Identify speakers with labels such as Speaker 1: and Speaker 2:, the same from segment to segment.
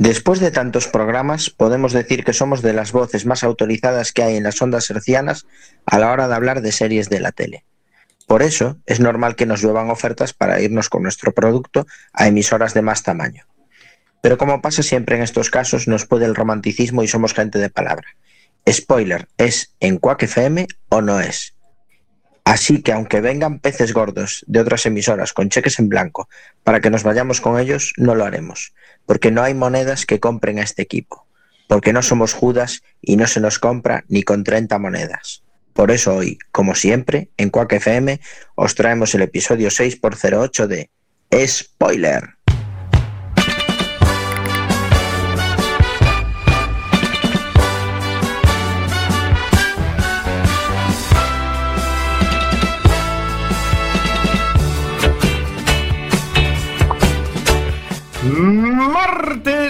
Speaker 1: Después de tantos programas, podemos decir que somos de las voces más autorizadas que hay en las ondas hercianas a la hora de hablar de series de la tele. Por eso, es normal que nos lluevan ofertas para irnos con nuestro producto a emisoras de más tamaño. Pero como pasa siempre en estos casos, nos puede el romanticismo y somos gente de palabra. Spoiler, ¿es en Quack FM o no es? Así que aunque vengan peces gordos de otras emisoras con cheques en blanco para que nos vayamos con ellos, no lo haremos, porque no hay monedas que compren a este equipo, porque no somos Judas y no se nos compra ni con 30 monedas. Por eso hoy, como siempre, en Quack FM os traemos el episodio 6x08 de Spoiler.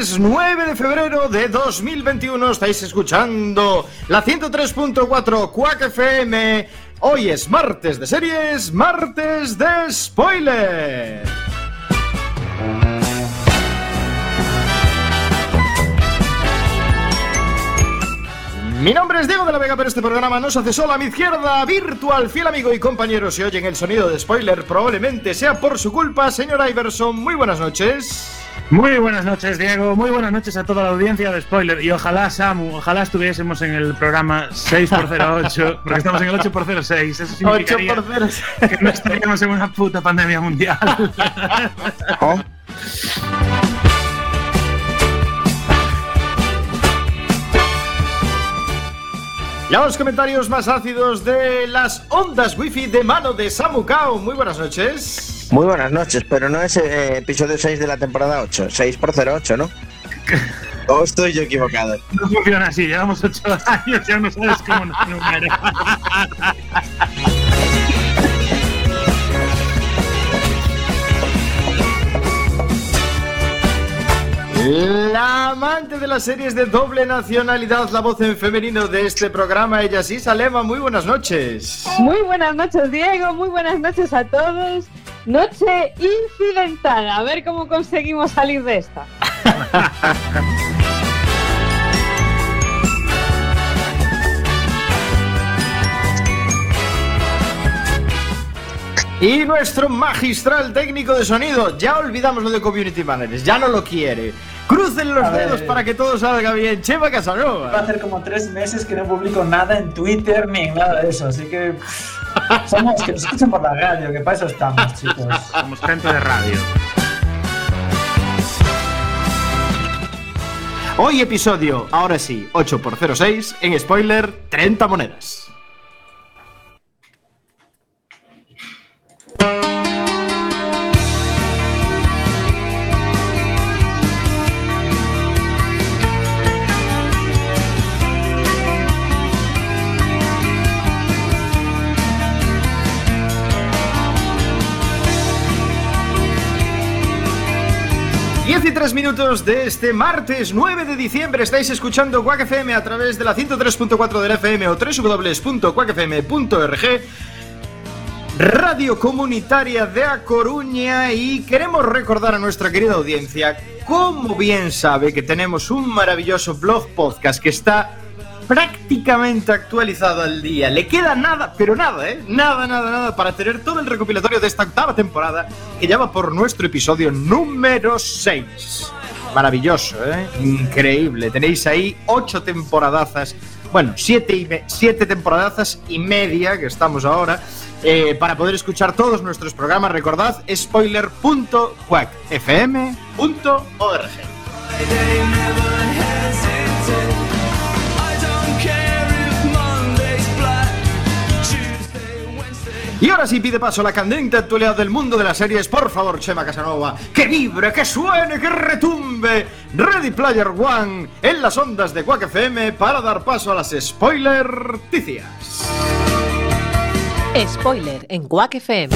Speaker 2: Martes 9 de febrero de 2021 estáis escuchando la 103.4 Quack FM. Hoy es martes de series, martes de spoiler. Mi nombre es Diego de la Vega, pero este programa no se hace solo a mi izquierda. Virtual, fiel amigo y compañero, si oyen el sonido de spoiler, probablemente sea por su culpa. Señor Iverson, muy buenas noches.
Speaker 3: Muy buenas noches, Diego. Muy buenas noches a toda la audiencia de Spoiler. Y ojalá, Samu, ojalá estuviésemos en el programa 6x08, porque estamos en el 8x06. Eso significaría 8x06. que no estaríamos en una puta pandemia mundial. ¿Oh?
Speaker 2: Los comentarios más ácidos de las ondas wifi de mano de Samu Kao. Muy buenas noches.
Speaker 1: Muy buenas noches, pero no es eh, episodio 6 de la temporada 8, 6 por 08, ¿no? ¿O estoy yo equivocado?
Speaker 3: No funciona así, llevamos 8 años, ya no sabes cómo nos numera.
Speaker 2: La amante de las series de doble nacionalidad, la voz en femenino de este programa, ella sí, Salema, muy buenas noches.
Speaker 4: Muy buenas noches, Diego, muy buenas noches a todos. Noche incidentada. A ver cómo conseguimos salir de esta.
Speaker 2: Y nuestro magistral técnico de sonido, ya olvidamos lo de community managers, ya no lo quiere. Crucen los dedos para que todo salga bien. Chema Casanova.
Speaker 5: Va a hacer como tres meses que no publico nada en Twitter ni nada de eso, así que somos que nos escuchan por la radio, que para eso estamos, chicos.
Speaker 3: Somos gente de radio.
Speaker 2: Hoy episodio, ahora sí, 8x06, en spoiler, 30 monedas. 13 minutos de este martes 9 de diciembre. Estáis escuchando Quack FM a través de la 103.4 del FM o www.quackfm.org. Radio Comunitaria de A Coruña y queremos recordar a nuestra querida audiencia, como bien sabe que tenemos un maravilloso blog podcast que está prácticamente actualizado al día. Le queda nada, pero nada, ¿eh? Nada, nada, nada para tener todo el recopilatorio de esta octava temporada que ya va por nuestro episodio número 6. Maravilloso, ¿eh? Increíble. Tenéis ahí ocho temporadazas. Bueno, siete, siete temporadazas y media que estamos ahora. Eh, para poder escuchar todos nuestros programas, recordad spoiler.quackfm.org. Y ahora sí pide paso a la candente actualidad del mundo de las series. Por favor, Chema Casanova, que vibre, que suene, que retumbe. Ready Player One en las ondas de Quack FM para dar paso a las spoiler ticias.
Speaker 6: Spoiler en Quack FM.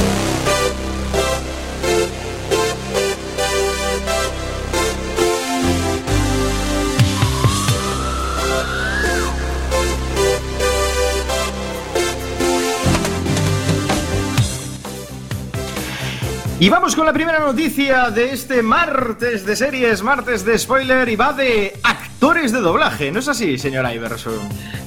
Speaker 2: Y vamos con la primera noticia de este martes de series, martes de spoiler, y va de actores de doblaje, ¿no es así, señor Iverson?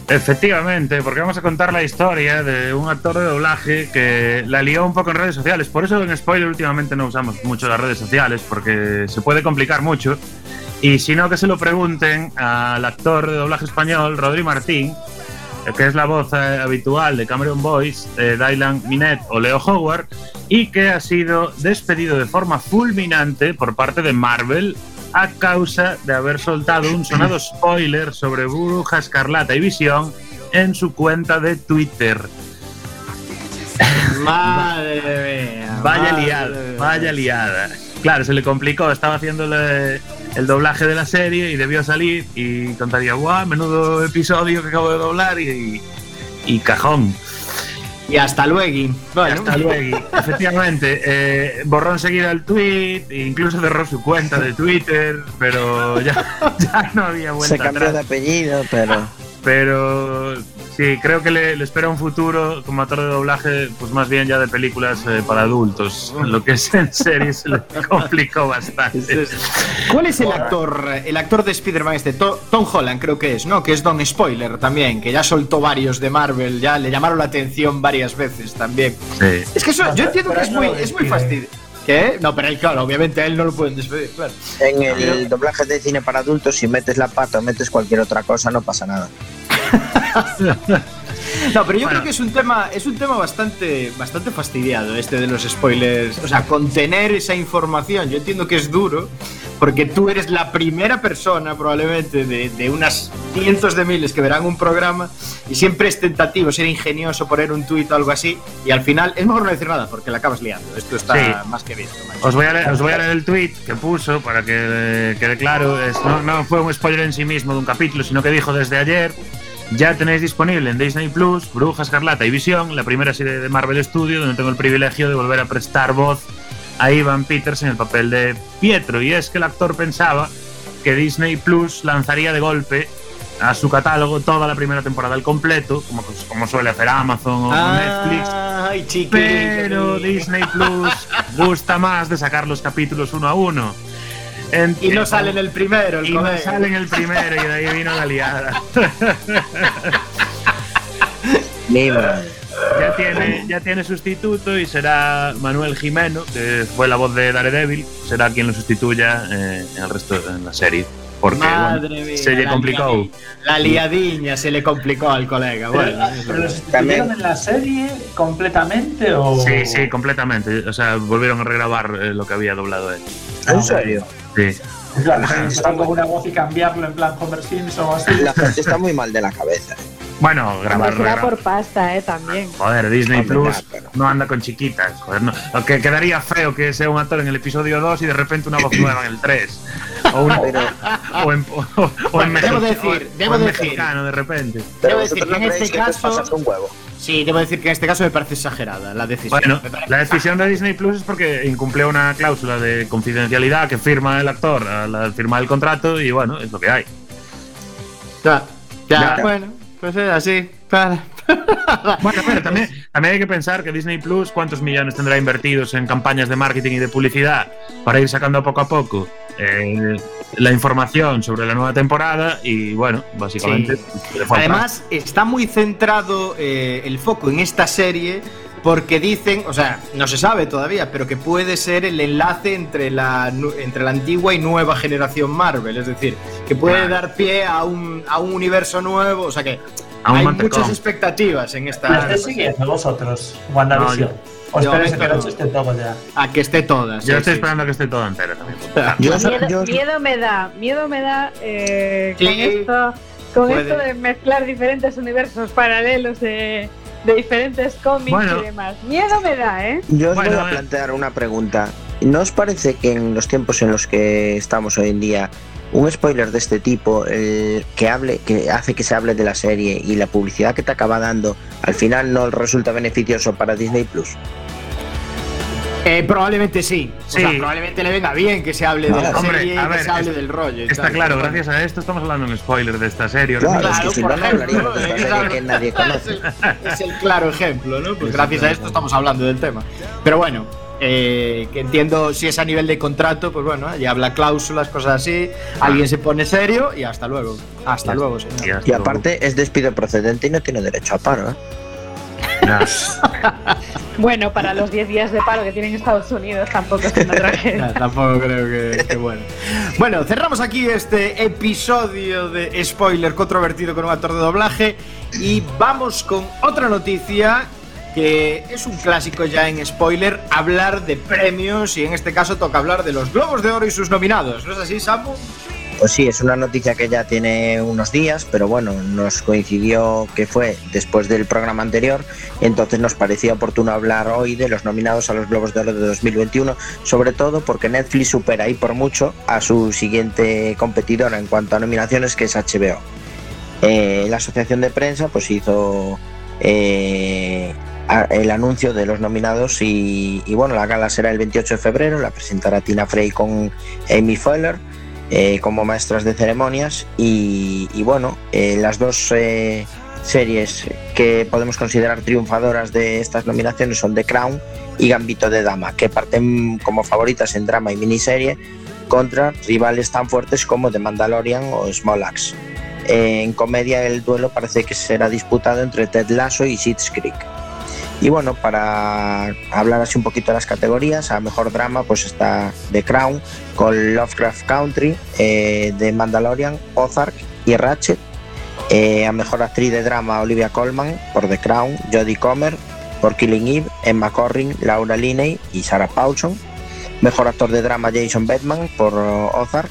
Speaker 3: Efectivamente, porque vamos a contar la historia de un actor de doblaje que la lió un poco en redes sociales. Por eso en spoiler últimamente no usamos mucho las redes sociales, porque se puede complicar mucho. Y si no, que se lo pregunten al actor de doblaje español, Rodri Martín, que es la voz eh, habitual de Cameron Boyce, eh, Dylan Minet o Leo Howard, y que ha sido despedido de forma fulminante por parte de Marvel a causa de haber soltado un sonado spoiler sobre Bruja Escarlata y Visión en su cuenta de Twitter.
Speaker 2: Madre mía.
Speaker 3: Vaya
Speaker 2: madre
Speaker 3: liada,
Speaker 2: mía.
Speaker 3: vaya liada. Claro, se le complicó, estaba haciéndole el doblaje de la serie y debió salir y contaría, guau, menudo episodio que acabo de doblar y, y cajón.
Speaker 2: Y hasta luego. Bueno,
Speaker 3: Hasta luego. Efectivamente, eh, borró enseguida el tweet, incluso cerró su cuenta de Twitter, pero ya, ya no había vuelta
Speaker 1: Se cambió de apellido, pero
Speaker 3: Pero sí, creo que le, le espera un futuro como actor de doblaje, pues más bien ya de películas eh, para adultos. Lo que es en serie se le complicó bastante.
Speaker 2: ¿Cuál es el actor, el actor de Spider-Man este? To- Tom Holland creo que es, ¿no? Que es Don Spoiler también, que ya soltó varios de Marvel, ya le llamaron la atención varias veces también.
Speaker 3: Sí.
Speaker 2: Es que eso, yo entiendo que es muy, es muy fastidio. ¿Qué? No, pero él, claro, obviamente a él no lo pueden despedir, claro.
Speaker 1: en el doblaje de cine para adultos, si metes la pata o metes cualquier otra cosa, no pasa nada.
Speaker 2: No, pero yo
Speaker 3: Bueno.
Speaker 2: creo que es un tema, es un tema bastante, bastante fastidiado este de los spoilers. O sea, contener esa información. Yo entiendo que es duro, porque tú eres la primera persona, probablemente, de, de unas cientos de miles que verán un programa, y siempre es tentativo ser ingenioso, poner un tuit o algo así, y al final es mejor no decir nada, porque la acabas liando. Esto está
Speaker 3: Sí.
Speaker 2: más que visto.
Speaker 3: Os voy, a leer, os voy a leer el tweet que puso para que eh, quede claro. Es- no, no fue un spoiler en sí mismo de un capítulo, sino que dijo desde ayer. Ya tenéis disponible en Disney Plus Bruja Escarlata y Visión, la primera serie de Marvel Studios, donde tengo el privilegio de volver a prestar voz a Ivan Peters en el papel de Pietro. Y es que el actor pensaba que Disney Plus lanzaría de golpe a su catálogo toda la primera temporada al completo, como, como suele hacer Amazon o Netflix.
Speaker 2: Ay, chiquilín.
Speaker 3: Pero Disney Plus gusta más de sacar los capítulos uno a uno. En-
Speaker 2: Y no sale en el primero, el
Speaker 3: y no
Speaker 2: colega.
Speaker 3: sale en el primero y de ahí vino la liada. Ya tiene, ya tiene sustituto y será Manuel Jimeno, que fue la voz de Daredevil, será quien lo sustituya eh, en el resto de la serie. Porque
Speaker 2: Madre
Speaker 3: bueno,
Speaker 2: mía,
Speaker 3: se le complicó.
Speaker 2: La liadiña se le complicó al colega. Bueno,
Speaker 5: ¿Pero lo sustituyeron en la serie completamente o...?
Speaker 3: Sí, sí, completamente. O sea, volvieron a regrabar eh, lo que había doblado él.
Speaker 1: ¿En serio?
Speaker 3: Sí.
Speaker 5: Sacar como una voz y cambiarlo en plan Homer Simpson o así.
Speaker 1: La gente está muy mal de la cabeza.
Speaker 3: Bueno, grabar,
Speaker 4: será por pasta, eh, también.
Speaker 3: Joder, Disney
Speaker 1: Hombre,
Speaker 3: Plus
Speaker 1: pero-
Speaker 3: no anda con chiquitas. Joder, no. Lo que quedaría feo que sea un actor en el episodio 2 y de repente una voz nueva en el 3. O, una-
Speaker 1: Pero,
Speaker 3: o en, o, o en
Speaker 2: Bueno, debo
Speaker 3: mexi-
Speaker 2: decir,
Speaker 3: o en-
Speaker 2: debo
Speaker 3: o en
Speaker 2: decir.
Speaker 3: mexicano de repente.
Speaker 2: Debo decir que en este caso-
Speaker 1: un huevo.
Speaker 2: Sí, debo decir que en este caso me parece exagerada la decisión.
Speaker 3: Bueno, la decisión de Disney Plus es porque incumplió una cláusula de confidencialidad que firma el actor al al firmar el contrato y bueno, es lo que hay.
Speaker 2: Ya, ya,
Speaker 1: Ya.
Speaker 2: bueno, pues es así. Para.
Speaker 3: Bueno, pero también, también hay que pensar que Disney Plus, ¿cuántos millones tendrá invertidos en campañas de marketing y de publicidad para ir sacando poco a poco eh, la información sobre la nueva temporada? Y bueno, básicamente. atrás.
Speaker 2: Además, está muy centrado eh, el foco en esta serie porque dicen, o sea, no se sabe todavía, pero que puede ser el enlace entre la, entre la antigua y nueva generación Marvel. Es decir, que puede
Speaker 3: Claro.
Speaker 2: dar pie a un, a un universo nuevo. O sea que
Speaker 3: A un
Speaker 2: hay
Speaker 3: mantecón.
Speaker 2: muchas expectativas en
Speaker 5: ¿La
Speaker 2: esta.
Speaker 5: estáis siguiendo vosotros, WandaVision? ¿O
Speaker 2: yo-
Speaker 5: esperáis a que
Speaker 2: no.
Speaker 5: esté todo ya?
Speaker 2: A que esté toda. sí,
Speaker 3: Yo estoy
Speaker 2: sí.
Speaker 3: esperando a que esté toda entera también.
Speaker 1: Yo,
Speaker 4: Miedo,
Speaker 1: yo-
Speaker 4: miedo me da, miedo me da eh,
Speaker 2: Sí.
Speaker 4: con esto, con
Speaker 2: Puede.
Speaker 4: esto de mezclar diferentes universos paralelos de, de diferentes cómics
Speaker 3: Bueno.
Speaker 4: y demás. Miedo me da, ¿eh?
Speaker 1: yo os
Speaker 3: Bueno,
Speaker 1: voy a
Speaker 3: eh.
Speaker 1: plantear una pregunta. ¿No os parece que en los tiempos en los que estamos hoy en día, un spoiler de este tipo, el que hable, que hace que se hable de la serie y la publicidad que te acaba dando, al final no resulta beneficioso para Disney Plus?
Speaker 2: Eh, probablemente sí.
Speaker 3: Sí.
Speaker 2: O sea, probablemente le venga bien que se hable de la
Speaker 3: Hombre,
Speaker 2: serie y
Speaker 3: a
Speaker 2: que se hable
Speaker 3: es-
Speaker 2: del rollo. y
Speaker 3: Está
Speaker 2: tal,
Speaker 3: claro, gracias a esto estamos hablando en spoiler de esta serie.
Speaker 1: Claro, es que
Speaker 2: Claro,
Speaker 1: si
Speaker 2: por
Speaker 1: no, no
Speaker 2: ejemplo,
Speaker 1: hablaríamos de esta
Speaker 2: es
Speaker 1: serie
Speaker 2: algo-
Speaker 1: que nadie
Speaker 2: es
Speaker 1: conoce.
Speaker 2: el, es el claro ejemplo, ¿no? Pues gracias a esto estamos hablando del tema. Pero bueno, eh, que entiendo si es a nivel de contrato, pues bueno, ya habla cláusulas, cosas así, alguien se pone serio y hasta luego. Hasta luego, señor.
Speaker 1: Y aparte es despido procedente y no tiene derecho a paro, ¿eh?
Speaker 4: Bueno, para los 10 días de paro que tienen Estados Unidos tampoco es una tragedia.
Speaker 2: tampoco creo que, que bueno. Bueno, cerramos aquí este episodio de spoiler controvertido con un actor de doblaje y vamos con otra noticia que es un clásico ya en spoiler hablar de premios y en este caso toca hablar de los Globos de Oro y sus nominados. ¿No es así, Samu?
Speaker 1: Pues sí, es una noticia que ya tiene unos días, pero bueno, nos coincidió que fue después del programa anterior, entonces nos parecía oportuno hablar hoy de los nominados a los Globos de Oro de 2021, sobre todo porque Netflix supera ahí por mucho a su siguiente competidora en cuanto a nominaciones, que es HBO. Eh, la asociación de prensa pues hizo eh, el anuncio de los nominados y, y, bueno, la gala será el 28 de febrero, la presentará Tina Fey con Amy Fuller eh, como maestras de ceremonias y, bueno, eh, las dos eh, series que podemos considerar triunfadoras de estas nominaciones son The Crown y Gambito de Dama, que parten como favoritas en drama y miniserie contra rivales tan fuertes como The Mandalorian o Small Axe. En comedia el duelo parece que será disputado entre Ted Lasso y Schitt's Creek. Y bueno, para hablar así un poquito de las categorías, a mejor drama pues está The Crown con Lovecraft Country, eh, The Mandalorian, Ozark y Ratchet. Eh, a mejor actriz de drama Olivia Colman por The Crown, Jodie Comer por Killing Eve, Emma Corrin, Laura Linney y Sarah Paulson. Mejor actor de drama Jason Bateman por Ozark,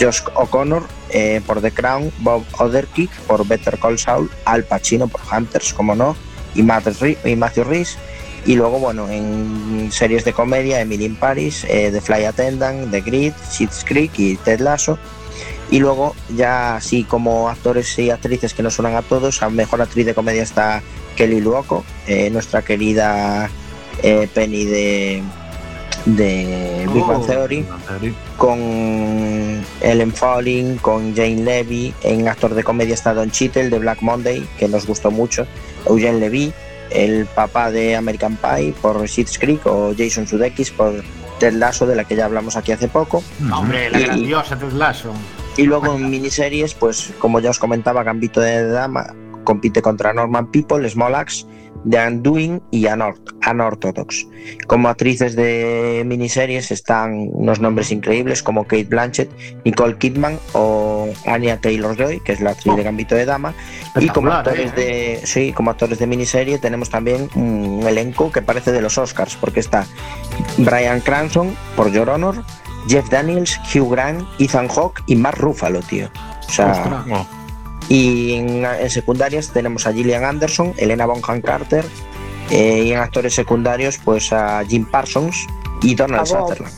Speaker 1: Josh O'Connor eh, por The Crown, Bob Odenkirk por Better Call Saul, Al Pacino por Hunters, como no, y, Matthew Rhys. Y luego, bueno, en series de comedia, Emily in Paris, eh, The Fly Attendant, The Grid, Schitt's Creek y Ted Lasso. Y luego, ya así como actores y actrices que nos suenan a todos, a mejor actriz de comedia está Kelly Luoco, eh, nuestra querida eh, Penny de, de Big Bang
Speaker 2: Oh.
Speaker 1: Theory con Ellen Fowling, con Jane Levy. En actor de comedia está Don Cheadle de Black Monday, que nos gustó mucho. Eugene Levy, el papá de American Pie por Schitt's Creek o Jason Sudeikis por Ted Lasso, de la que ya hablamos aquí hace poco.
Speaker 2: Hombre, la
Speaker 1: Y-
Speaker 2: grandiosa Ted Lasso.
Speaker 1: Y luego en miniseries, pues como ya os comentaba, Gambito de Dama compite contra Norman People, Small Axe, The Undoing y Unort- Unorthodox. Como actrices de miniseries están unos nombres increíbles como Kate Blanchett, Nicole Kidman o Anya Taylor-Joy, que es la actriz de Gambito de Dama. Y como actores
Speaker 2: ¿eh?
Speaker 1: de sí, como actores de miniserie tenemos también un elenco que parece de los Oscars, porque está Brian Cranston por Your Honor, Jeff Daniels, Hugh Grant, Ethan Hawke y Mark Ruffalo, tío. O sea,
Speaker 2: Ostras.
Speaker 3: Oh,
Speaker 1: y en, en secundarias tenemos a Gillian Anderson, Elena Bonham Carter, eh, y en actores secundarios, pues a Jim Parsons y Donald. Sutherland.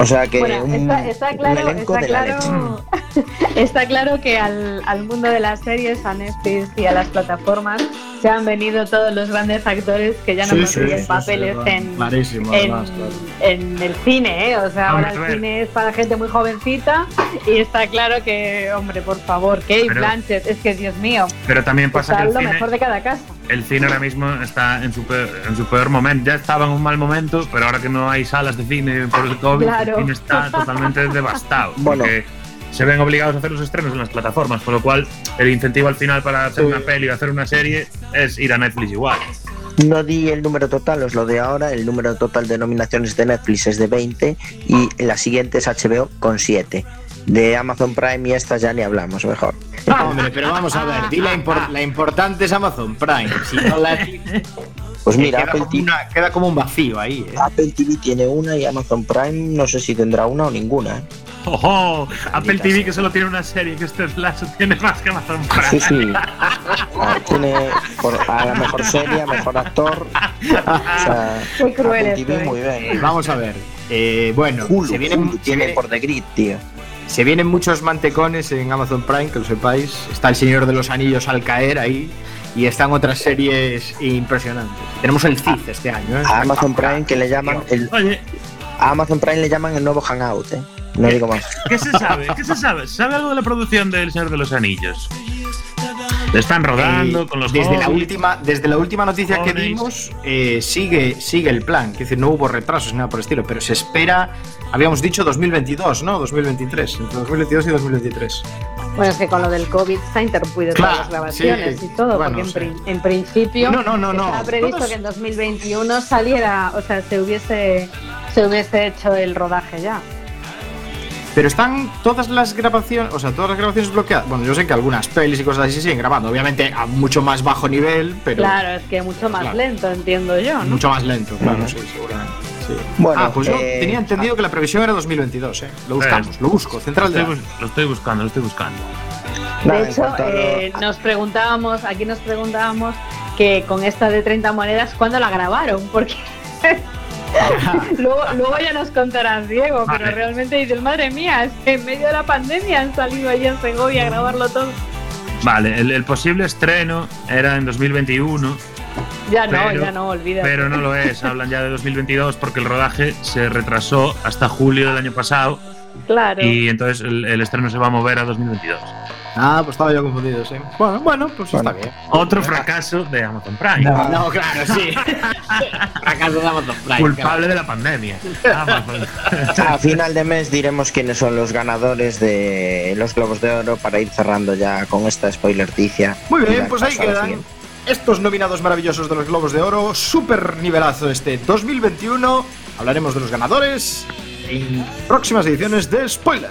Speaker 1: O sea que
Speaker 4: Bueno,
Speaker 1: un,
Speaker 4: está, claro, está claro, está claro que al, al mundo de las series, a Netflix y a las plataformas se han venido todos los grandes actores que ya no
Speaker 2: Sí,
Speaker 4: consiguen
Speaker 2: sí, sí,
Speaker 4: papeles
Speaker 2: sí,
Speaker 4: en,
Speaker 2: clarísimo,
Speaker 4: en,
Speaker 2: además, claro.
Speaker 4: en el cine, ¿eh? O sea,
Speaker 3: Hombre,
Speaker 4: ahora el cine es para gente muy jovencita y está claro que, hombre, por favor, Kate
Speaker 3: Pero-
Speaker 4: Blanchett, es que Dios mío,
Speaker 3: Pero también pasa que el
Speaker 4: lo
Speaker 3: cine,
Speaker 4: mejor de cada casa.
Speaker 3: El cine ahora mismo está en su, peor, en su peor momento. Ya estaba en un mal momento, pero ahora que no hay salas de cine por el COVID,
Speaker 4: Claro.
Speaker 3: el cine está totalmente devastado.
Speaker 1: Bueno.
Speaker 3: Porque se ven obligados a hacer los estrenos en las plataformas, con lo cual el incentivo al final para hacer
Speaker 2: Sí.
Speaker 3: una peli o hacer una serie es ir a Netflix igual.
Speaker 1: No di el número total, os lo de ahora. El número total de nominaciones de Netflix es de 20 y la siguiente es HBO con 7. De Amazon Prime y estas ya ni hablamos, mejor.
Speaker 2: Hombre, pero vamos a ver, di la, impor- la importante es Amazon Prime. Si no la
Speaker 1: Pues mira,
Speaker 2: queda,
Speaker 1: Apple
Speaker 2: como
Speaker 1: TV,
Speaker 2: una- queda como un vacío ahí. ¿eh?
Speaker 1: Apple TV tiene una y Amazon Prime no sé si tendrá una o ninguna. ¿eh?
Speaker 3: ¡Ojo! Apple
Speaker 1: Maldita
Speaker 3: TV
Speaker 1: sea.
Speaker 3: que solo tiene una serie que este Lasso tiene más que Amazon Prime.
Speaker 1: Sí, sí. Ah, tiene por- a la mejor serie, a mejor actor. O sea,
Speaker 4: Qué cruel
Speaker 1: Apple
Speaker 4: esto,
Speaker 1: TV
Speaker 4: ¿eh?
Speaker 1: muy bien.
Speaker 2: Vamos a ver. eh, bueno,
Speaker 1: Hulu,
Speaker 2: se,
Speaker 1: Hulu
Speaker 2: se,
Speaker 1: tiene
Speaker 2: viene-
Speaker 1: por The Grid, tío.
Speaker 2: Se vienen muchos mantecones en Amazon Prime, que lo sepáis. Está El Señor de los Anillos al caer ahí. Y están otras series impresionantes. Tenemos el CID este año. ¿eh?
Speaker 1: A Amazon Prime que le llaman el,
Speaker 3: Oye,
Speaker 1: a Amazon Prime le llaman el nuevo Hangout, ¿eh? No digo más.
Speaker 3: ¿qué se sabe? ¿Qué se sabe? ¿Se sabe algo de la producción del Señor de los Anillos? Están rodando con los
Speaker 2: desde la última desde la última noticia que dimos eh, sigue sigue el plan es decir no hubo retrasos ni nada por el estilo pero se espera habíamos dicho 2022 no 2023 entre 2022 y 2023
Speaker 4: Bueno, es que con lo del COVID se ha interrumpido
Speaker 2: Claro,
Speaker 4: todas las grabaciones
Speaker 2: sí.
Speaker 4: y todo,
Speaker 2: Bueno,
Speaker 4: porque en,
Speaker 2: sí.
Speaker 4: prin- en principio
Speaker 2: No, no, no, no.
Speaker 4: estaba previsto
Speaker 2: Todos-
Speaker 4: que en 2021 saliera, o sea, se hubiese, se hubiese hecho el rodaje ya.
Speaker 2: Pero están todas las grabaciones o sea todas las grabaciones bloqueadas bueno yo sé que algunas pelis y cosas así siguen grabando obviamente a mucho más bajo nivel pero
Speaker 4: Claro, es que mucho más
Speaker 2: Claro.
Speaker 4: lento, entiendo yo, ¿no?
Speaker 2: mucho más lento claro sí seguramente sí.
Speaker 1: Bueno,
Speaker 2: ah, pues yo
Speaker 1: eh,
Speaker 2: tenía entendido que la previsión era 2022, ¿eh? Lo buscamos, lo busco,
Speaker 3: Lo
Speaker 2: central de
Speaker 3: estoy, bus- lo estoy buscando, lo estoy buscando.
Speaker 4: De hecho,
Speaker 1: lo-
Speaker 4: eh, nos preguntábamos, aquí nos preguntábamos que con esta de 30 monedas, ¿cuándo la grabaron? Porque luego, luego ya nos contarás, Diego, pero realmente dices, madre mía, es que en medio de la pandemia han salido allí en Segovia a grabarlo todo.
Speaker 3: Vale, el, el posible estreno era en 2021,
Speaker 4: Ya no,
Speaker 3: Pero-
Speaker 4: ya no, olvídate.
Speaker 3: pero no lo es. Hablan ya de 2022 porque el rodaje se retrasó hasta julio del año pasado
Speaker 4: Claro.
Speaker 3: y entonces el, el estreno se va a mover a 2022.
Speaker 2: Ah, pues estaba yo confundido, sí. Bueno, bueno, pues
Speaker 1: Bueno.
Speaker 2: está bien.
Speaker 3: Otro fracaso de Amazon Prime.
Speaker 5: No.
Speaker 2: No, claro, sí. Fracaso de Amazon Prime.
Speaker 3: Culpable de la pandemia. Amazon.
Speaker 1: A final de mes diremos quiénes son los ganadores de los Globos de Oro para ir cerrando ya con esta spoilerticia.
Speaker 2: Muy bien, pues ahí quedan estos nominados maravillosos de los Globos de Oro. Super nivelazo este 2021. Hablaremos de los ganadores en próximas ediciones de Spoiler.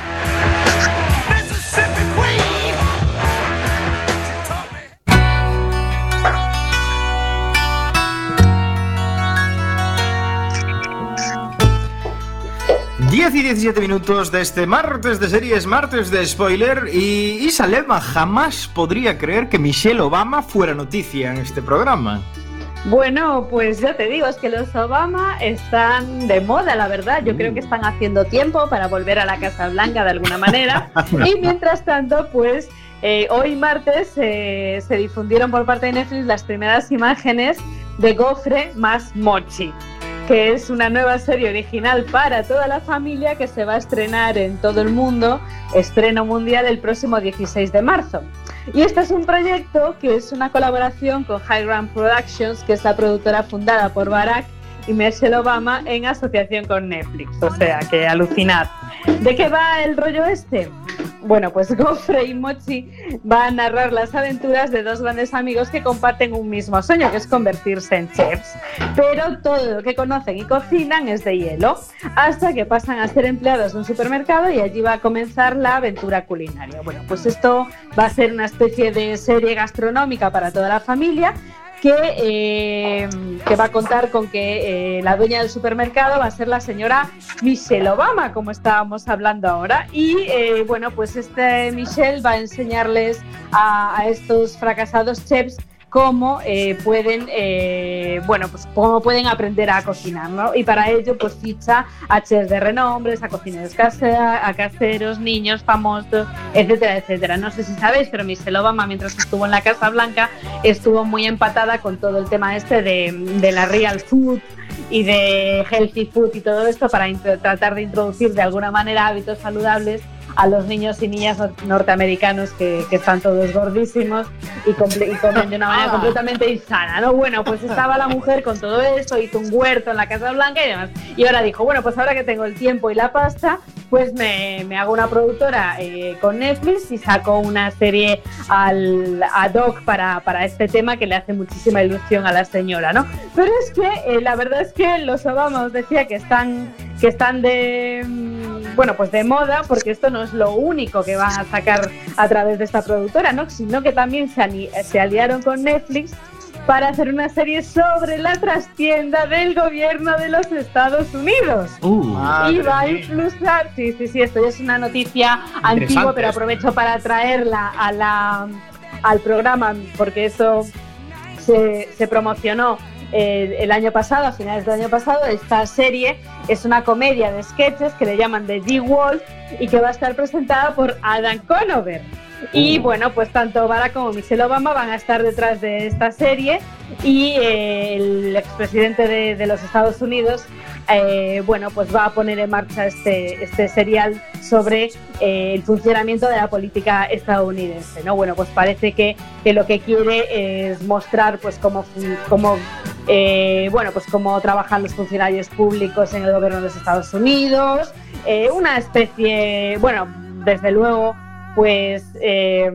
Speaker 2: Diez y 17 minutos de este martes de series, martes de spoiler. Y Isa Lema jamás podría creer que Michelle Obama fuera noticia en este programa.
Speaker 4: Bueno, pues ya te digo, es que los Obama están de moda, la verdad. Yo creo que están haciendo tiempo para volver a la Casa Blanca de alguna manera. y mientras tanto, pues eh, hoy martes eh, se difundieron por parte de Netflix las primeras imágenes de Gofre más Mochi, que es una nueva serie original para toda la familia que se va a estrenar en todo el mundo, estreno mundial el próximo 16 de marzo. Y este es un proyecto que es una colaboración con High Ground Productions, que es la productora fundada por Barack y Michelle Obama en asociación con Netflix. O sea, que alucinad. ¿De qué va el rollo este? Bueno, pues Gofre y Mochi van a narrar las aventuras de dos grandes amigos que comparten un mismo sueño, que es convertirse en chefs. Pero todo lo que conocen y cocinan es de hielo, hasta que pasan a ser empleados de un supermercado y allí va a comenzar la aventura culinaria. Bueno, pues esto va a ser una especie de serie gastronómica para toda la familia que, eh, que va a contar con que eh, la dueña del supermercado va a ser la señora Michelle Obama, como estábamos hablando ahora. Y eh, bueno, pues este Michelle va a enseñarles a estos fracasados chefs cómo eh, pueden eh, bueno pues cómo pueden aprender a cocinar ¿no? y para ello pues ficha a chefs de renombres a cocineros casera, a caseros niños famosos etcétera etcétera no sé si sabéis pero Michelle Obama mientras estuvo en la Casa Blanca estuvo muy empatada con todo el tema este de, de la real food y de healthy food y todo esto para tratar de introducir de alguna manera hábitos saludables a los niños y niñas nor- norteamericanos que, que están todos gordísimos y, comen de una manera completamente insana, ¿no? Bueno, pues estaba la mujer con todo esto, hizo un huerto en la Casa Blanca y demás. Y ahora dijo, bueno, pues ahora que tengo el tiempo y la pasta, pues me, me hago una productora eh, con Netflix y saco una serie al ad hoc para, para este tema que le hace muchísima ilusión a la señora, ¿no? Pero es que eh, la verdad es que los Obama os decía que están, que están de, mm, bueno, pues de moda, porque esto no es lo único que van a sacar a través de esta productora, ¿no? Sino que también se, aliaron con Netflix para hacer una serie sobre la trastienda del gobierno de los Estados Unidos.
Speaker 3: Uh,
Speaker 2: Madre
Speaker 4: Y va a influenciar, sí, sí, sí, esto ya es una noticia antigua, pero aprovecho para traerla a la, al programa porque eso se, se promocionó eh, el año pasado, a finales del año pasado, esta serie es una comedia de sketches que le llaman The G-Wolf y que va a estar presentada por Adam Conover. Y bueno, pues tanto Barack como Michelle Obama van a estar detrás de esta serie y eh, el expresidente de, de los Estados Unidos eh, bueno, pues va a poner en marcha este, este serial sobre eh, el funcionamiento de la política estadounidense. ¿no? Bueno, pues parece que, que lo que quiere es mostrar pues cómo, cómo, eh, bueno, pues cómo trabajan los funcionarios públicos en el gobierno de los Estados Unidos, eh, una especie, bueno, desde luego, pues... Eh,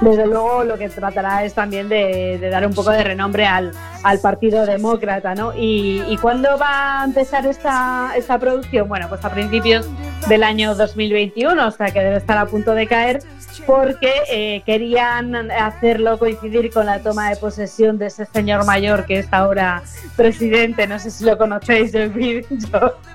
Speaker 4: desde luego lo que tratará es también de, de dar un poco de renombre al, al Partido Demócrata, ¿no? Y, y, cuándo va a empezar esta, esta producción? Bueno, pues a principios del año 2021, o sea que debe estar a punto de caer, porque eh, querían hacerlo coincidir con la toma de posesión de ese señor mayor que es ahora presidente, no sé si lo conocéis, Joe Biden.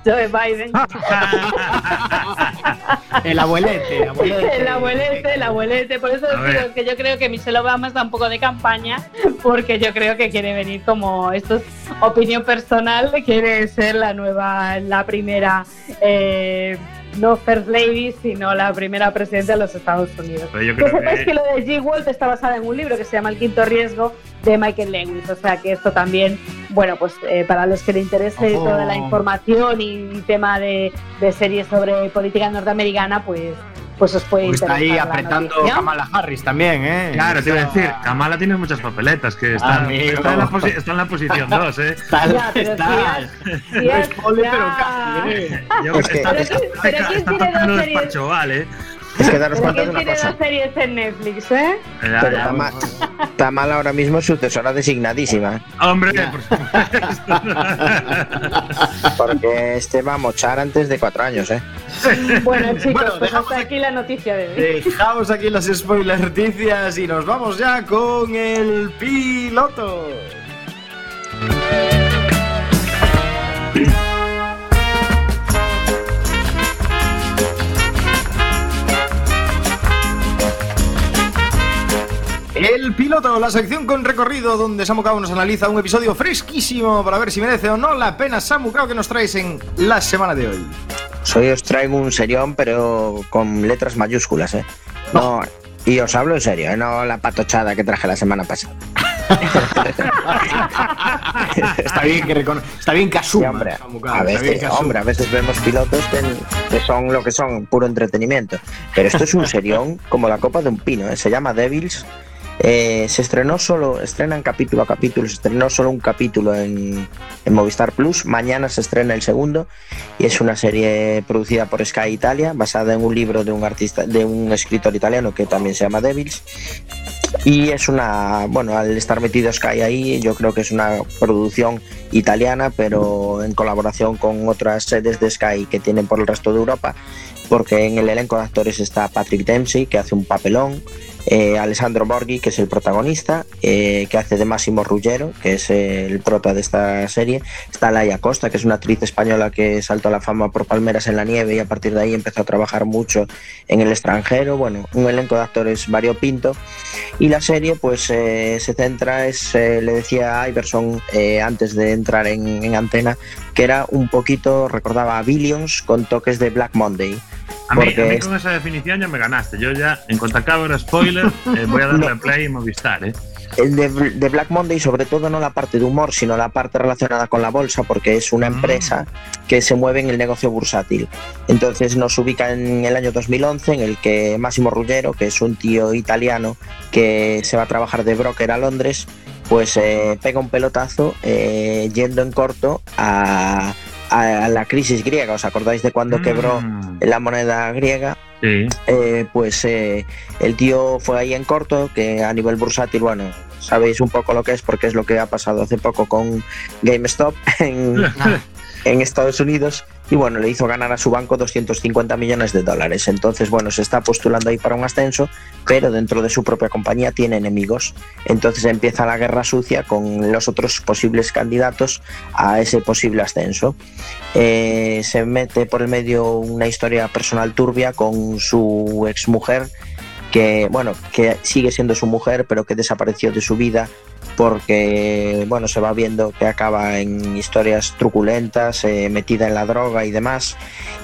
Speaker 4: Joe Biden.
Speaker 2: el abuelete, el abuelete.
Speaker 4: El abuelete, el abuelete. Por eso digo que yo creo que Michelle Obama está un poco de campaña, porque yo creo que quiere venir como esto es opinión personal, quiere ser la nueva, la primera. Eh, no First Lady, sino la primera presidenta de los Estados Unidos.
Speaker 3: Pero yo creo
Speaker 4: que sepáis
Speaker 3: que-
Speaker 4: que lo de G. Wolf está basada en un libro que se llama El Quinto Riesgo de Michael Lewis. O sea que esto también, bueno, pues eh, para los que le interese toda la información y, tema de, de series sobre política norteamericana, pues, pues os puede
Speaker 2: está ahí
Speaker 4: la
Speaker 2: apretando
Speaker 4: noticia.
Speaker 2: Kamala Harris también, ¿eh?
Speaker 3: Claro, te iba a decir, Kamala tiene muchas papeletas, que está,
Speaker 2: Amigo.
Speaker 3: está, en, la posi- está en la posición 2, ¿eh?
Speaker 2: Está,
Speaker 4: Ya, pero
Speaker 2: está-
Speaker 4: si es- si
Speaker 2: no
Speaker 4: es
Speaker 2: es pole,
Speaker 4: ya-
Speaker 2: pero casi, ¿eh?
Speaker 3: Yo-
Speaker 1: Es que-
Speaker 3: está,
Speaker 4: Pero
Speaker 3: está-
Speaker 4: ¿quién- pero
Speaker 3: está-
Speaker 4: ¿quién
Speaker 3: está
Speaker 4: tiene
Speaker 3: tocando
Speaker 1: Es que daros
Speaker 4: Pero
Speaker 1: cuenta de
Speaker 4: ¿quién
Speaker 1: una
Speaker 4: tiene
Speaker 1: cosa.
Speaker 4: dos series en Netflix, eh?
Speaker 3: Ya,
Speaker 1: Pero
Speaker 3: ya.
Speaker 1: Tama- Tamal ahora mismo es sucesora designadísima.
Speaker 3: Hombre,
Speaker 2: Ya.
Speaker 3: por supuesto.
Speaker 1: Porque este va a mochar antes de cuatro años, ¿eh?
Speaker 4: Bueno, chicos,
Speaker 2: Bueno,
Speaker 4: pues hasta aquí la noticia de hoy.
Speaker 2: Dejamos aquí las spoiler noticias y nos vamos ya con el piloto. El piloto, la sección con recorrido donde Samu Kao nos analiza un episodio fresquísimo para ver si merece o no la pena. Samu Kao, que nos traes en la semana de hoy?
Speaker 1: Hoy os traigo un serión, pero con letras mayúsculas, ¿eh? No, y os hablo en serio, ¿eh? No la patochada que traje la semana pasada.
Speaker 2: Está bien que recono- está bien que
Speaker 1: Sí,
Speaker 2: asuma.
Speaker 1: hombre, a veces,
Speaker 2: que asuma.
Speaker 1: hombre, a veces vemos pilotos que, que son lo que son, puro entretenimiento. Pero esto es un serión como la copa de un pino, ¿eh? se llama Devils. Eh, se estrenó solo, estrenan capítulo a capítulo, se estrenó solo un capítulo en, en Movistar Plus, mañana se estrena el segundo y es una serie producida por Sky Italia, basada en un libro de un artista, de un escritor italiano que también se llama Devils. Y es una, bueno, al estar metido Sky ahí, yo creo que es una producción italiana, pero en colaboración con otras sedes de Sky que tienen por el resto de Europa, porque en el elenco de actores está Patrick Dempsey, que hace un papelón, eh, Alessandro Borghi, que es el protagonista, eh, que hace de Máximo Ruggero, que es el prota de esta serie. Está Laia Costa, que es una actriz española que saltó a la fama por Palmeras en la Nieve y a partir de ahí empezó a trabajar mucho en el extranjero. Bueno, un elenco de actores variopinto. Y la serie, pues, eh, se centra, es, eh, le decía a Iverson antes de entrar en, en antena, que era un poquito, recordaba a Billions con toques de Black Monday.
Speaker 3: A mí, a mí con esa definición ya me ganaste. Yo ya, en cuanto acabe el spoiler, eh, voy a darle a play y Movistar, ¿eh?
Speaker 1: El de, de Black Monday, sobre todo no la parte de humor, sino la parte relacionada con la bolsa, porque es una
Speaker 3: Mm.
Speaker 1: empresa que se mueve en el negocio bursátil. Entonces nos ubica en el año 2011, en el que Máximo Ruggero, que es un tío italiano que se va a trabajar de broker a Londres, pues eh, pega un pelotazo eh, yendo en corto a, a la crisis griega. ¿Os acordáis de cuando quebró
Speaker 3: Mm,
Speaker 1: la moneda griega?
Speaker 3: Sí.
Speaker 1: Eh, pues eh, el tío fue ahí en corto, que a nivel bursátil, bueno, sabéis un poco lo que es, porque es lo que ha pasado hace poco con GameStop en, en Estados Unidos. Y bueno, le hizo ganar a su banco 250 millones de dólares. Entonces, bueno, se está postulando ahí para un ascenso, pero dentro de su propia compañía tiene enemigos. Entonces empieza la guerra sucia con los otros posibles candidatos a ese posible ascenso. Eh, se mete por el medio una historia personal turbia con su exmujer que, bueno, que sigue siendo su mujer, pero que desapareció de su vida porque, bueno, se va viendo que acaba en historias truculentas, eh, metida en la droga y demás,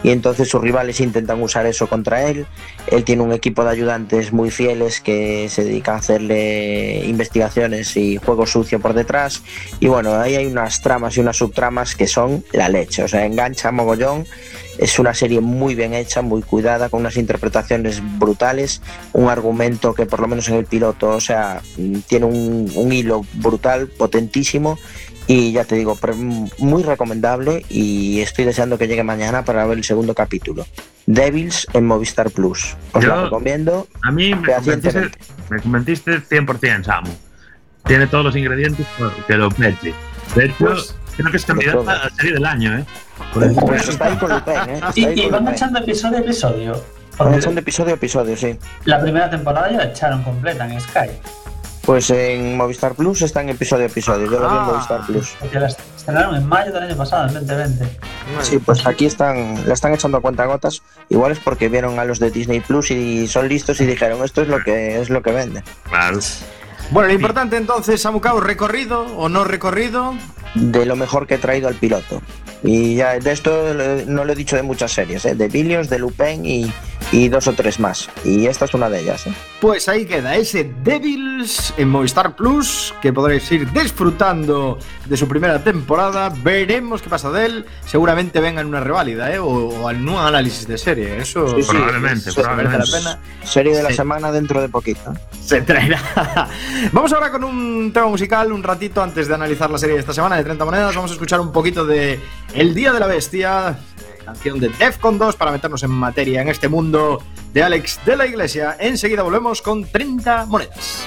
Speaker 1: y entonces sus rivales intentan usar eso contra él. Él tiene un equipo de ayudantes muy fieles que se dedican a hacerle investigaciones y juego sucio por detrás, y bueno, ahí hay unas tramas y unas subtramas que son la leche, o sea, engancha mogollón es una serie muy bien hecha, muy cuidada, con unas interpretaciones brutales, un argumento que por lo menos en el piloto, o sea, tiene un, un hilo brutal, potentísimo y ya te digo, muy recomendable y estoy deseando que llegue mañana para ver el segundo capítulo. Devils en Movistar Plus. Os lo recomiendo.
Speaker 3: A mí me convenciste, me convenciste 100%, Samu. Tiene todos los ingredientes que lo mete. De hecho, pues, creo que es candidata a la serie del año, ¿eh?
Speaker 1: Pues está ahí con Lupin, ¿eh?
Speaker 5: y, y van echando episodio a episodio.
Speaker 1: Van echando episodio a episodio, sí.
Speaker 5: La primera temporada ya la echaron completa en Sky.
Speaker 1: Pues en Movistar Plus está en episodio a episodio. Yo lo vi en ah. Movistar Plus.
Speaker 5: Porque la estrenaron en mayo del año pasado, en 2020.
Speaker 1: Sí, pues aquí están, la están echando a cuenta gotas. Igual es porque vieron a los de Disney Plus y son listos y dijeron esto es lo que es lo que vende.
Speaker 7: Bueno, lo importante entonces, Samucao, recorrido o no recorrido.
Speaker 1: De lo mejor que he traído al piloto. Y ya de esto no lo he dicho de muchas series, ¿eh? de Billions, de Lupin y, y dos o tres más. Y esta es una de ellas. ¿eh?
Speaker 7: Pues ahí queda ese Devils en Movistar Plus, que podréis ir disfrutando de su primera temporada. Veremos qué pasa de él. Seguramente venga en una reválida, ¿eh? o, en un análisis de serie. Eso
Speaker 3: probablemente, probablemente.
Speaker 1: la pena. Serie de la semana dentro de poquito.
Speaker 7: Se traerá. Vamos ahora con un tema musical, un ratito antes de analizar la serie de esta semana de 30 monedas. Vamos a escuchar un poquito de El Día de la Bestia canción de Defcon 2 para meternos en materia en este mundo de Alex de la Iglesia. Enseguida volvemos con 30 monedas.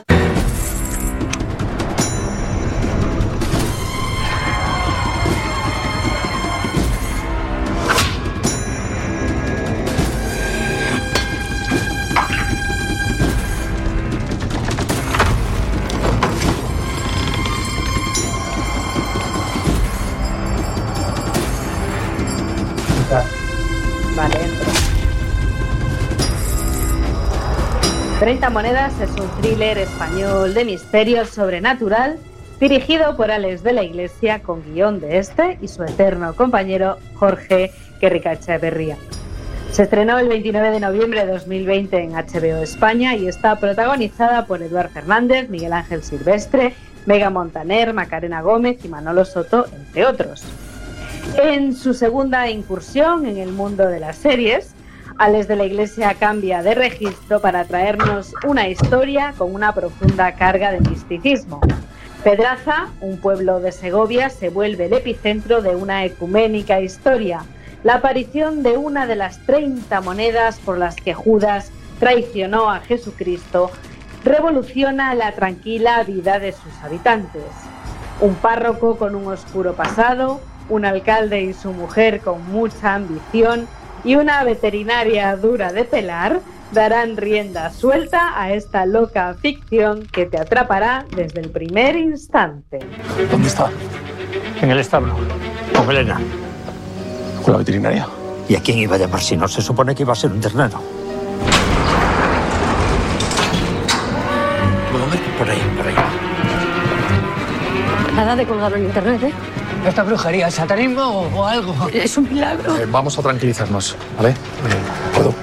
Speaker 4: 30 monedas es un thriller español de misterio sobrenatural dirigido por Alex de la Iglesia con guion de este y su eterno compañero Jorge Querrica Echeverría. Se estrenó el 29 de noviembre de 2020 en HBO España y está protagonizada por Eduard Fernández, Miguel Ángel Silvestre, Vega Montaner, Macarena Gómez y Manolo Soto, entre otros. En su segunda incursión en el mundo de las series, Alex de la Iglesia cambia de registro para traernos una historia con una profunda carga de misticismo. Pedraza, un pueblo de Segovia, se vuelve el epicentro de una ecuménica historia, la aparición de una de las 30 monedas por las que Judas traicionó a Jesucristo revoluciona la tranquila vida de sus habitantes. Un párroco con un oscuro pasado, un alcalde y su mujer con mucha ambición y una veterinaria dura de pelar darán rienda suelta a esta loca ficción que te atrapará desde el primer instante.
Speaker 8: ¿Dónde está?
Speaker 9: En el establo, con Elena.
Speaker 8: ¿Con la veterinaria?
Speaker 9: ¿Y a quién iba a llamar si no? Se supone que iba a ser un ternero. Por ahí, por ahí.
Speaker 10: Nada de colgarlo en internet, ¿eh?
Speaker 11: ¿Esta brujería es satanismo o, o algo?
Speaker 10: Es un milagro.
Speaker 8: Eh, vamos a tranquilizarnos, ¿vale? Eh, ¿Puedo?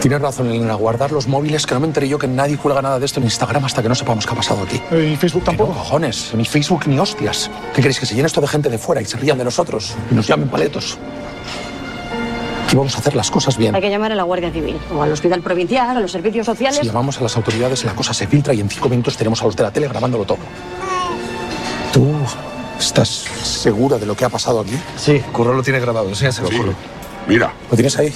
Speaker 8: Tienes razón, Elena. Guardar los móviles, que no me enteré yo que nadie cuelga nada de esto en Instagram hasta que no sepamos qué ha pasado aquí.
Speaker 12: ¿Y Facebook tampoco?
Speaker 8: No, cojones, ni Facebook ni hostias. ¿Qué queréis? Que se llene esto de gente de fuera y se rían de nosotros y nos llamen paletos. Aquí vamos a hacer las cosas bien.
Speaker 10: Hay que llamar a la Guardia Civil o al Hospital Provincial, a los servicios sociales.
Speaker 8: Si llamamos a las autoridades, la cosa se filtra y en cinco minutos tenemos a los de la tele grabándolo todo. ¿Tú estás segura de lo que ha pasado aquí?
Speaker 9: Sí, Curro lo tiene grabado, enséñaselo, Curro.
Speaker 8: Mira. ¿Lo tienes ahí?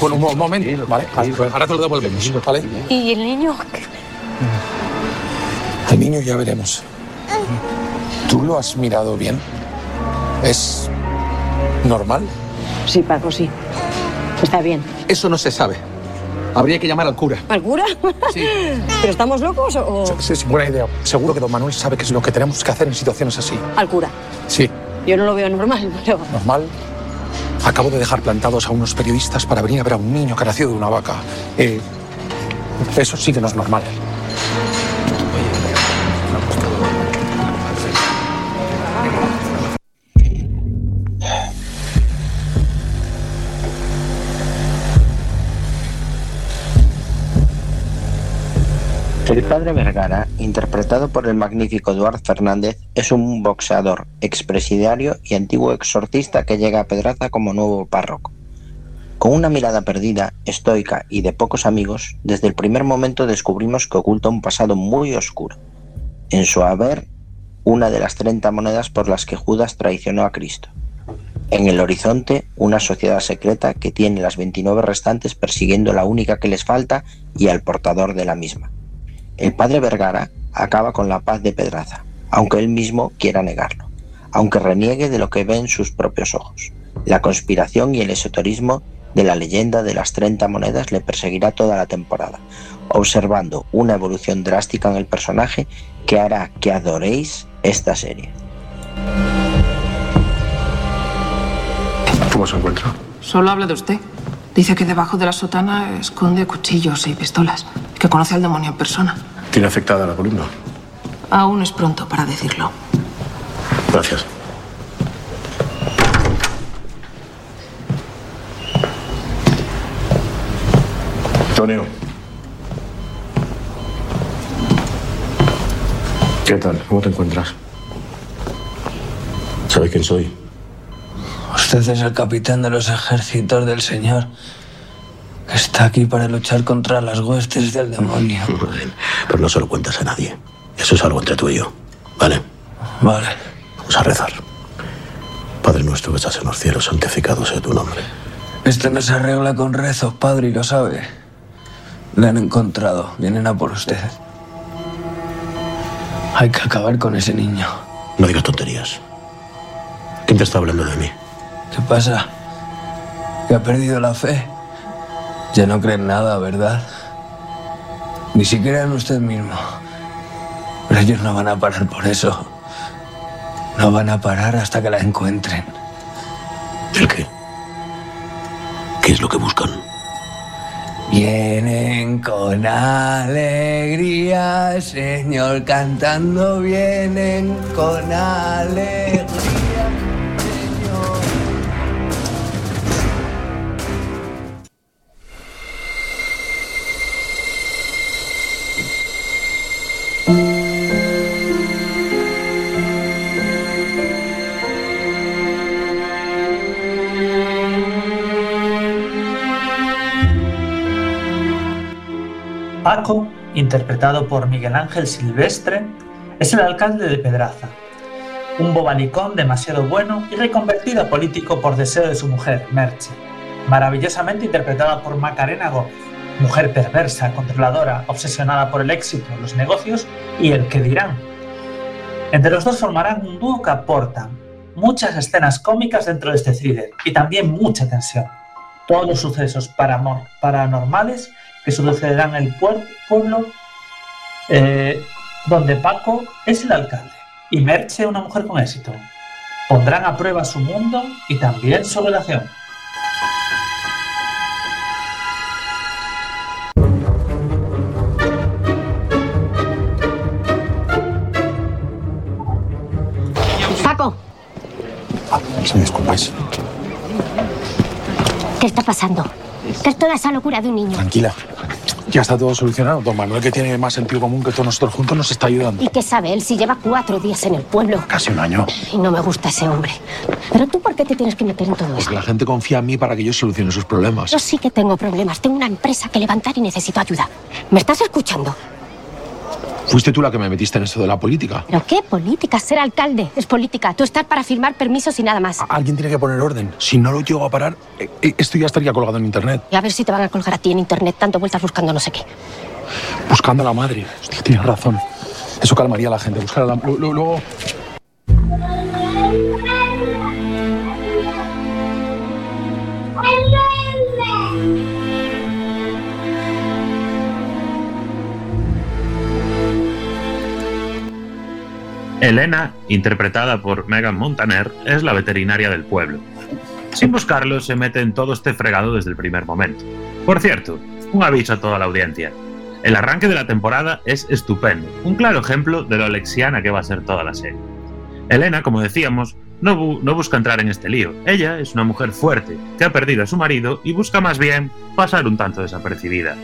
Speaker 8: Bueno, un mo- momento. Vale, pues ahora te lo devolvemos, ¿vale?
Speaker 10: ¿Y el niño?
Speaker 8: Al niño ya veremos. ¿Tú lo has mirado bien? ¿Es normal?
Speaker 10: Sí, Paco, sí. Está bien.
Speaker 8: Eso no se sabe. Habría que llamar al cura.
Speaker 10: ¿Al cura?
Speaker 8: Sí.
Speaker 10: ¿Pero estamos locos o...?
Speaker 8: Sí, sí, buena idea. Seguro que don Manuel sabe qué es lo que tenemos que hacer en situaciones así.
Speaker 10: Al cura.
Speaker 8: Sí,
Speaker 10: Yo no lo veo normal, pero...
Speaker 8: normal. Acabo de dejar plantados a unos periodistas para venir a ver a un niño que ha nacido de una vaca. Eh, eso sí que no es normal.
Speaker 1: El padre Vergara, interpretado por el magnífico Eduard Fernández, es un boxeador, expresidiario y antiguo exorcista que llega a Pedraza como nuevo párroco. Con una mirada perdida, estoica y de pocos amigos, desde el primer momento descubrimos que oculta un pasado muy oscuro. En su haber, una de las 30 monedas por las que Judas traicionó a Cristo. En el horizonte, una sociedad secreta que tiene las 29 restantes persiguiendo la única que les falta y al portador de la misma. El padre Vergara acaba con la paz de Pedraza, aunque él mismo quiera negarlo, aunque reniegue de lo que ve en sus propios ojos. La conspiración y el esoterismo de la leyenda de las 30 monedas le perseguirá toda la temporada, observando una evolución drástica en el personaje que hará que adoréis esta serie.
Speaker 8: ¿Cómo se encuentra?
Speaker 13: Solo habla de usted. Dice que debajo de la sotana esconde cuchillos y pistolas, que conoce al demonio en persona.
Speaker 8: Tiene afectada la columna.
Speaker 13: Aún es pronto para decirlo.
Speaker 8: Gracias. Antonio. ¿Qué tal? ¿Cómo te encuentras? ¿Sabes quién soy?
Speaker 11: Usted es el capitán de los ejércitos del Señor. que Está aquí para luchar contra las huestes del demonio.
Speaker 12: Pero no se lo cuentas a nadie. Eso es algo entre tú y yo. ¿Vale?
Speaker 11: Vale.
Speaker 12: Vamos a rezar. Padre nuestro que estás en los cielos, santificado sea tu nombre.
Speaker 11: Esto no se arregla con rezos, padre, y lo sabe. Le han encontrado. Vienen a por usted. Hay que acabar con ese niño.
Speaker 12: No digas tonterías. ¿Quién te está hablando de mí?
Speaker 11: ¿Qué pasa? ¿Que ha perdido la fe? Ya no cree en nada, ¿verdad? Ni siquiera en usted mismo. Pero ellos no van a parar por eso. No van a parar hasta que la encuentren.
Speaker 12: ¿El qué? ¿Qué es lo que buscan?
Speaker 11: Vienen con alegría, Señor, cantando, vienen con alegría.
Speaker 5: Paco, interpretado por Miguel Ángel Silvestre, es el alcalde de Pedraza, un bobalicón demasiado bueno y reconvertido político por deseo de su mujer, Merche, maravillosamente interpretada por Macarena Gómez, mujer perversa, controladora, obsesionada por el éxito, los negocios y el que dirán. Entre los dos formarán un dúo que aportan muchas escenas cómicas dentro de este thriller y también mucha tensión. Todos los sucesos paranormales que sucederán en el pueblo eh, donde Paco es el alcalde y Merche una mujer con éxito. Pondrán a prueba su mundo y también su relación.
Speaker 14: Paco,
Speaker 8: Si me.
Speaker 14: ¿qué está pasando? ¿Qué es toda esa locura de un niño?
Speaker 8: Tranquila. Ya está todo solucionado. Don Manuel, que tiene más sentido común que todos nosotros juntos, nos está ayudando.
Speaker 14: ¿Y qué sabe él si lleva cuatro días en el pueblo?
Speaker 8: Casi un año.
Speaker 14: Y no me gusta ese hombre. Pero tú, ¿por qué te tienes que meter en todo esto?
Speaker 8: Porque la gente confía en mí para que yo solucione sus problemas.
Speaker 14: Yo sí que tengo problemas. Tengo una empresa que levantar y necesito ayuda. ¿Me estás escuchando?
Speaker 8: Fuiste tú la que me metiste en esto de la política.
Speaker 14: ¿Pero qué política? Ser alcalde es política. Tú estás para firmar permisos y nada más.
Speaker 8: Alguien tiene que poner orden. Si no lo llego a parar, eh, eh, esto ya estaría colgado en internet.
Speaker 14: Y a ver si te van a colgar a ti en internet tanto vueltas buscando no sé qué.
Speaker 8: Buscando a la madre. Hostia, tienes razón. Eso calmaría a la gente. Buscar a la. Luego.
Speaker 3: Elena, interpretada por Megan Montaner, es la veterinaria del pueblo. Sin buscarlo, se mete en todo este fregado desde el primer momento. Por cierto, un aviso a toda la audiencia. El arranque de la temporada es estupendo, un claro ejemplo de lo alexiana que va a ser toda la serie. Elena, como decíamos, no, no busca entrar en este lío. Ella es una mujer fuerte, que ha perdido a su marido y busca más bien pasar un tanto desapercibida.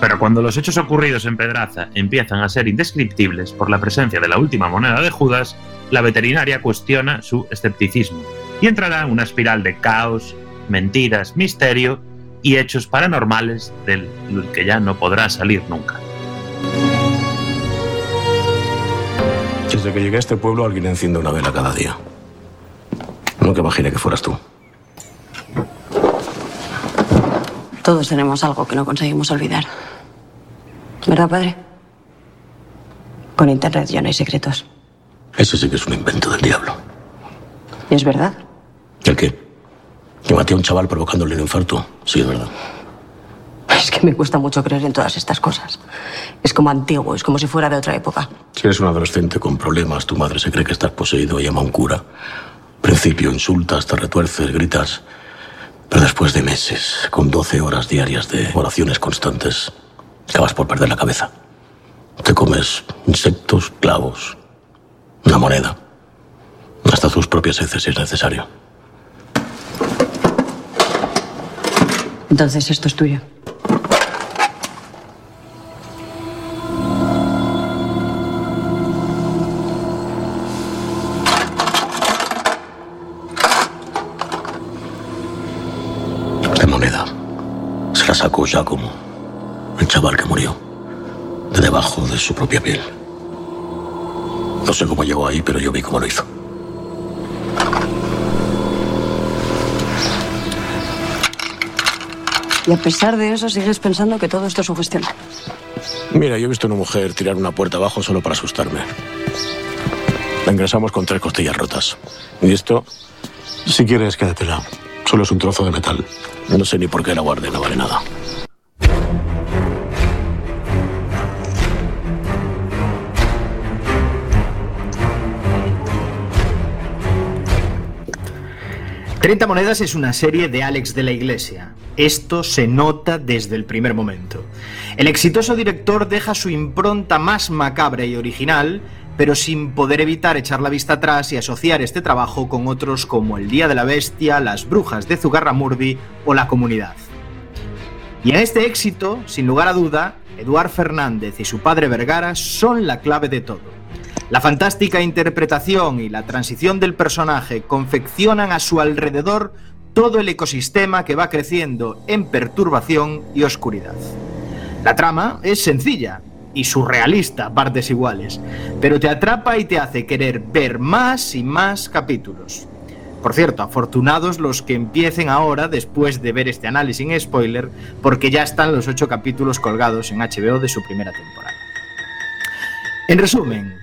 Speaker 3: Pero cuando los hechos ocurridos en Pedraza empiezan a ser indescriptibles por la presencia de la última moneda de Judas, la veterinaria cuestiona su escepticismo y entrará en una espiral de caos, mentiras, misterio y hechos paranormales del que ya no podrá salir nunca.
Speaker 12: Desde que llegué a este pueblo, alguien enciende una vela cada día. Nunca imaginé que fueras tú.
Speaker 10: Todos tenemos algo que no conseguimos olvidar. ¿Verdad, padre? Con internet ya no hay secretos.
Speaker 12: Ese sí que es un invento del diablo.
Speaker 10: ¿Y es verdad?
Speaker 12: ¿El qué? Que maté a un chaval provocándole un infarto. Sí, es verdad.
Speaker 10: Es que me cuesta mucho creer en todas estas cosas. Es como antiguo, es como si fuera de otra época.
Speaker 12: Si eres un adolescente con problemas, tu madre se cree que estás poseído y llama a un cura. Principio insultas, te retuerces, gritas. Pero después de meses, con 12 horas diarias de oraciones constantes, Acabas por perder la cabeza. Te comes insectos, clavos, una moneda, hasta tus propias heces si es necesario.
Speaker 10: Entonces esto es tuyo.
Speaker 12: Esta moneda se la sacó Giacomo su propia piel. No sé cómo llegó ahí, pero yo vi cómo lo hizo.
Speaker 10: Y a pesar de eso, sigues pensando que todo esto es su gestión.
Speaker 12: Mira, yo he visto a una mujer tirar una puerta abajo solo para asustarme. La ingresamos con tres costillas rotas. Y esto, si quieres, quédatela. Solo es un trozo de metal. No sé ni por qué la guardé, no vale nada.
Speaker 2: «30 monedas es una serie de Alex de la Iglesia. Esto se nota desde el primer momento. El exitoso director deja su impronta más macabra y original, pero sin poder evitar echar la vista atrás y asociar este trabajo con otros como El Día de la Bestia, Las Brujas de Zugarramurdi o La Comunidad. Y en este éxito, sin lugar a duda, Eduard Fernández y su padre Vergara son la clave de todo. La fantástica interpretación y la transición del personaje confeccionan a su alrededor todo el ecosistema que va creciendo en perturbación y oscuridad. La trama es sencilla y surrealista a partes iguales, pero te atrapa y te hace querer ver más y más capítulos. Por cierto, afortunados los que empiecen ahora después de ver este análisis sin spoiler, porque ya están los ocho capítulos colgados en HBO de su primera temporada. En resumen,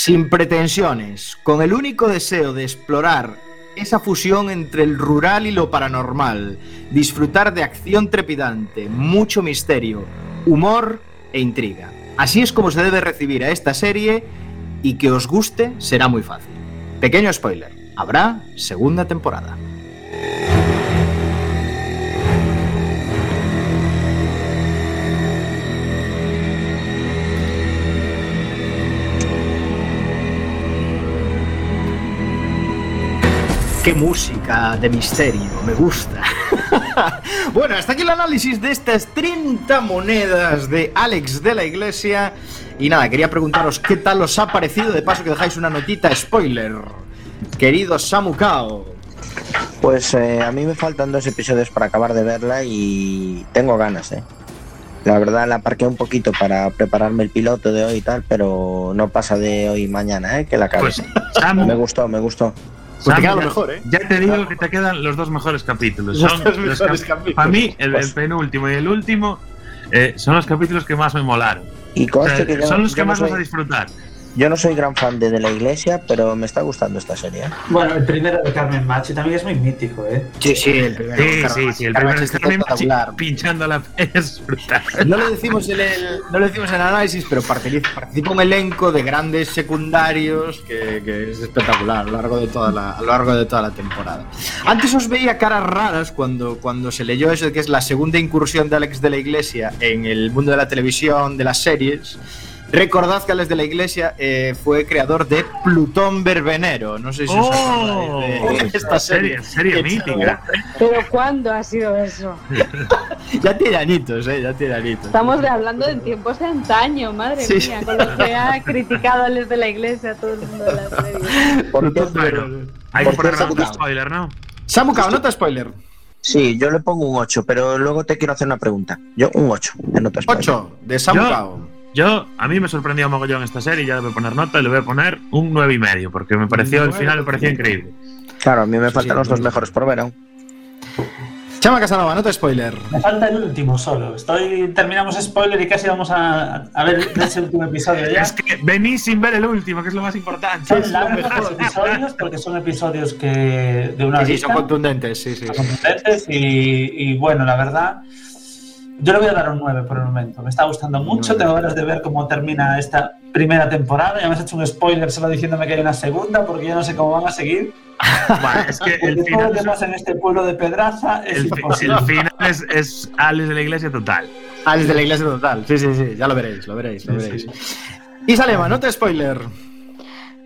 Speaker 2: sin pretensiones, con el único deseo de explorar esa fusión entre el rural y lo paranormal, disfrutar de acción trepidante, mucho misterio, humor e intriga. Así es como se debe recibir a esta serie y que os guste será muy fácil. Pequeño spoiler, habrá segunda temporada. Qué música de misterio, me gusta. bueno, hasta aquí el análisis de estas 30 monedas de Alex de la Iglesia. Y nada, quería preguntaros qué tal os ha parecido, de paso que dejáis una notita spoiler. Querido Samu Kao.
Speaker 1: Pues eh, a mí me faltan dos episodios para acabar de verla y tengo ganas, ¿eh? La verdad la aparqué un poquito para prepararme el piloto de hoy y tal, pero no pasa de hoy y mañana, ¿eh? Que la acabe.
Speaker 3: Pues, Samu-
Speaker 1: Me gustó, me gustó.
Speaker 2: Pues te
Speaker 3: Sam,
Speaker 2: queda lo
Speaker 3: ya-
Speaker 2: mejor, ¿eh?
Speaker 3: Ya te digo que te quedan los dos mejores capítulos.
Speaker 2: Los
Speaker 3: Son
Speaker 2: dos mejores capítulos.
Speaker 3: Para mí, el, el penúltimo y el último eh, son los capítulos que más me molaron.
Speaker 1: Y
Speaker 3: O
Speaker 1: conste
Speaker 3: sea,
Speaker 1: que yo,
Speaker 3: son los que más vas a disfrutar.
Speaker 1: Yo no soy gran fan de, de la iglesia, pero me está gustando esta serie. ¿eh?
Speaker 5: Bueno, el primero de Carmen Machi también es muy mítico, ¿eh?
Speaker 2: Sí, sí, el primero.
Speaker 3: Sí,
Speaker 2: Carmen
Speaker 3: sí,
Speaker 2: Machi.
Speaker 3: sí, el primero
Speaker 2: está
Speaker 3: Carmen Machi
Speaker 2: espectacular.
Speaker 3: pinchando la es brutal.
Speaker 2: No lo decimos en el, no lo decimos en el análisis, pero participa, participa un elenco de grandes secundarios que, que es espectacular a lo largo de toda la, a lo largo de toda la temporada. Antes os veía caras raras cuando, cuando se leyó eso de que es la segunda incursión de Alex de la Iglesia en el mundo de la televisión, de las series. Recordad que Alex de la Iglesia eh, fue creador de Plutón Verbenero. No sé si os acordáis de esta serie.
Speaker 3: Oh, serie, serie mítica.
Speaker 4: Pero ¿cuándo ha sido eso?
Speaker 2: Ya tiene añitos, eh, ya tiene añitos.
Speaker 4: Estamos de hablando de tiempos de antaño, madre
Speaker 2: Sí,
Speaker 4: mía,
Speaker 2: sí.
Speaker 4: con lo que ha criticado a los de la iglesia todo el mundo de la serie.
Speaker 1: Por
Speaker 3: Bueno, hay que poner un spoiler, ¿no?
Speaker 2: Samu Kao, nota spoiler.
Speaker 1: Sí, yo le pongo un 8, pero luego te quiero hacer una pregunta. Yo un 8 de nota spoiler.
Speaker 2: 8 de Samu
Speaker 3: Yo- a mí me sorprendió mogollón esta serie, ya le voy a poner nota y le voy a poner un nueve y medio, porque me pareció, el final me pareció increíble.
Speaker 1: Claro, a mí me faltan
Speaker 2: sí,
Speaker 1: los dos mejores por ver aún.
Speaker 2: Chama Casanova, nota spoiler.
Speaker 5: Me falta el último solo. Estoy, terminamos spoiler y casi vamos a, a ver ese último episodio ya.
Speaker 3: Es que venís sin ver el último, que es lo más importante.
Speaker 5: Son largos los episodios porque son episodios que de una
Speaker 2: Sí, sí, son contundentes, sí, sí. sí.
Speaker 5: contundentes y, y bueno, la verdad, yo le voy a dar un 9 por el momento. Me está gustando mucho, tengo ganas de ver cómo termina esta primera temporada. Ya me has hecho un spoiler solo diciéndome que hay una segunda porque yo no sé cómo van a seguir.
Speaker 3: Vale, es que el
Speaker 5: Porque todo lo
Speaker 3: final,
Speaker 5: pasa en este pueblo de Pedraza es
Speaker 3: el, fi-
Speaker 5: imposible.
Speaker 3: el final es, es Alex de la iglesia total.
Speaker 2: Alex de la iglesia total. Sí, sí, sí, ya lo veréis, lo veréis, lo veréis. Y Salema, nota spoiler.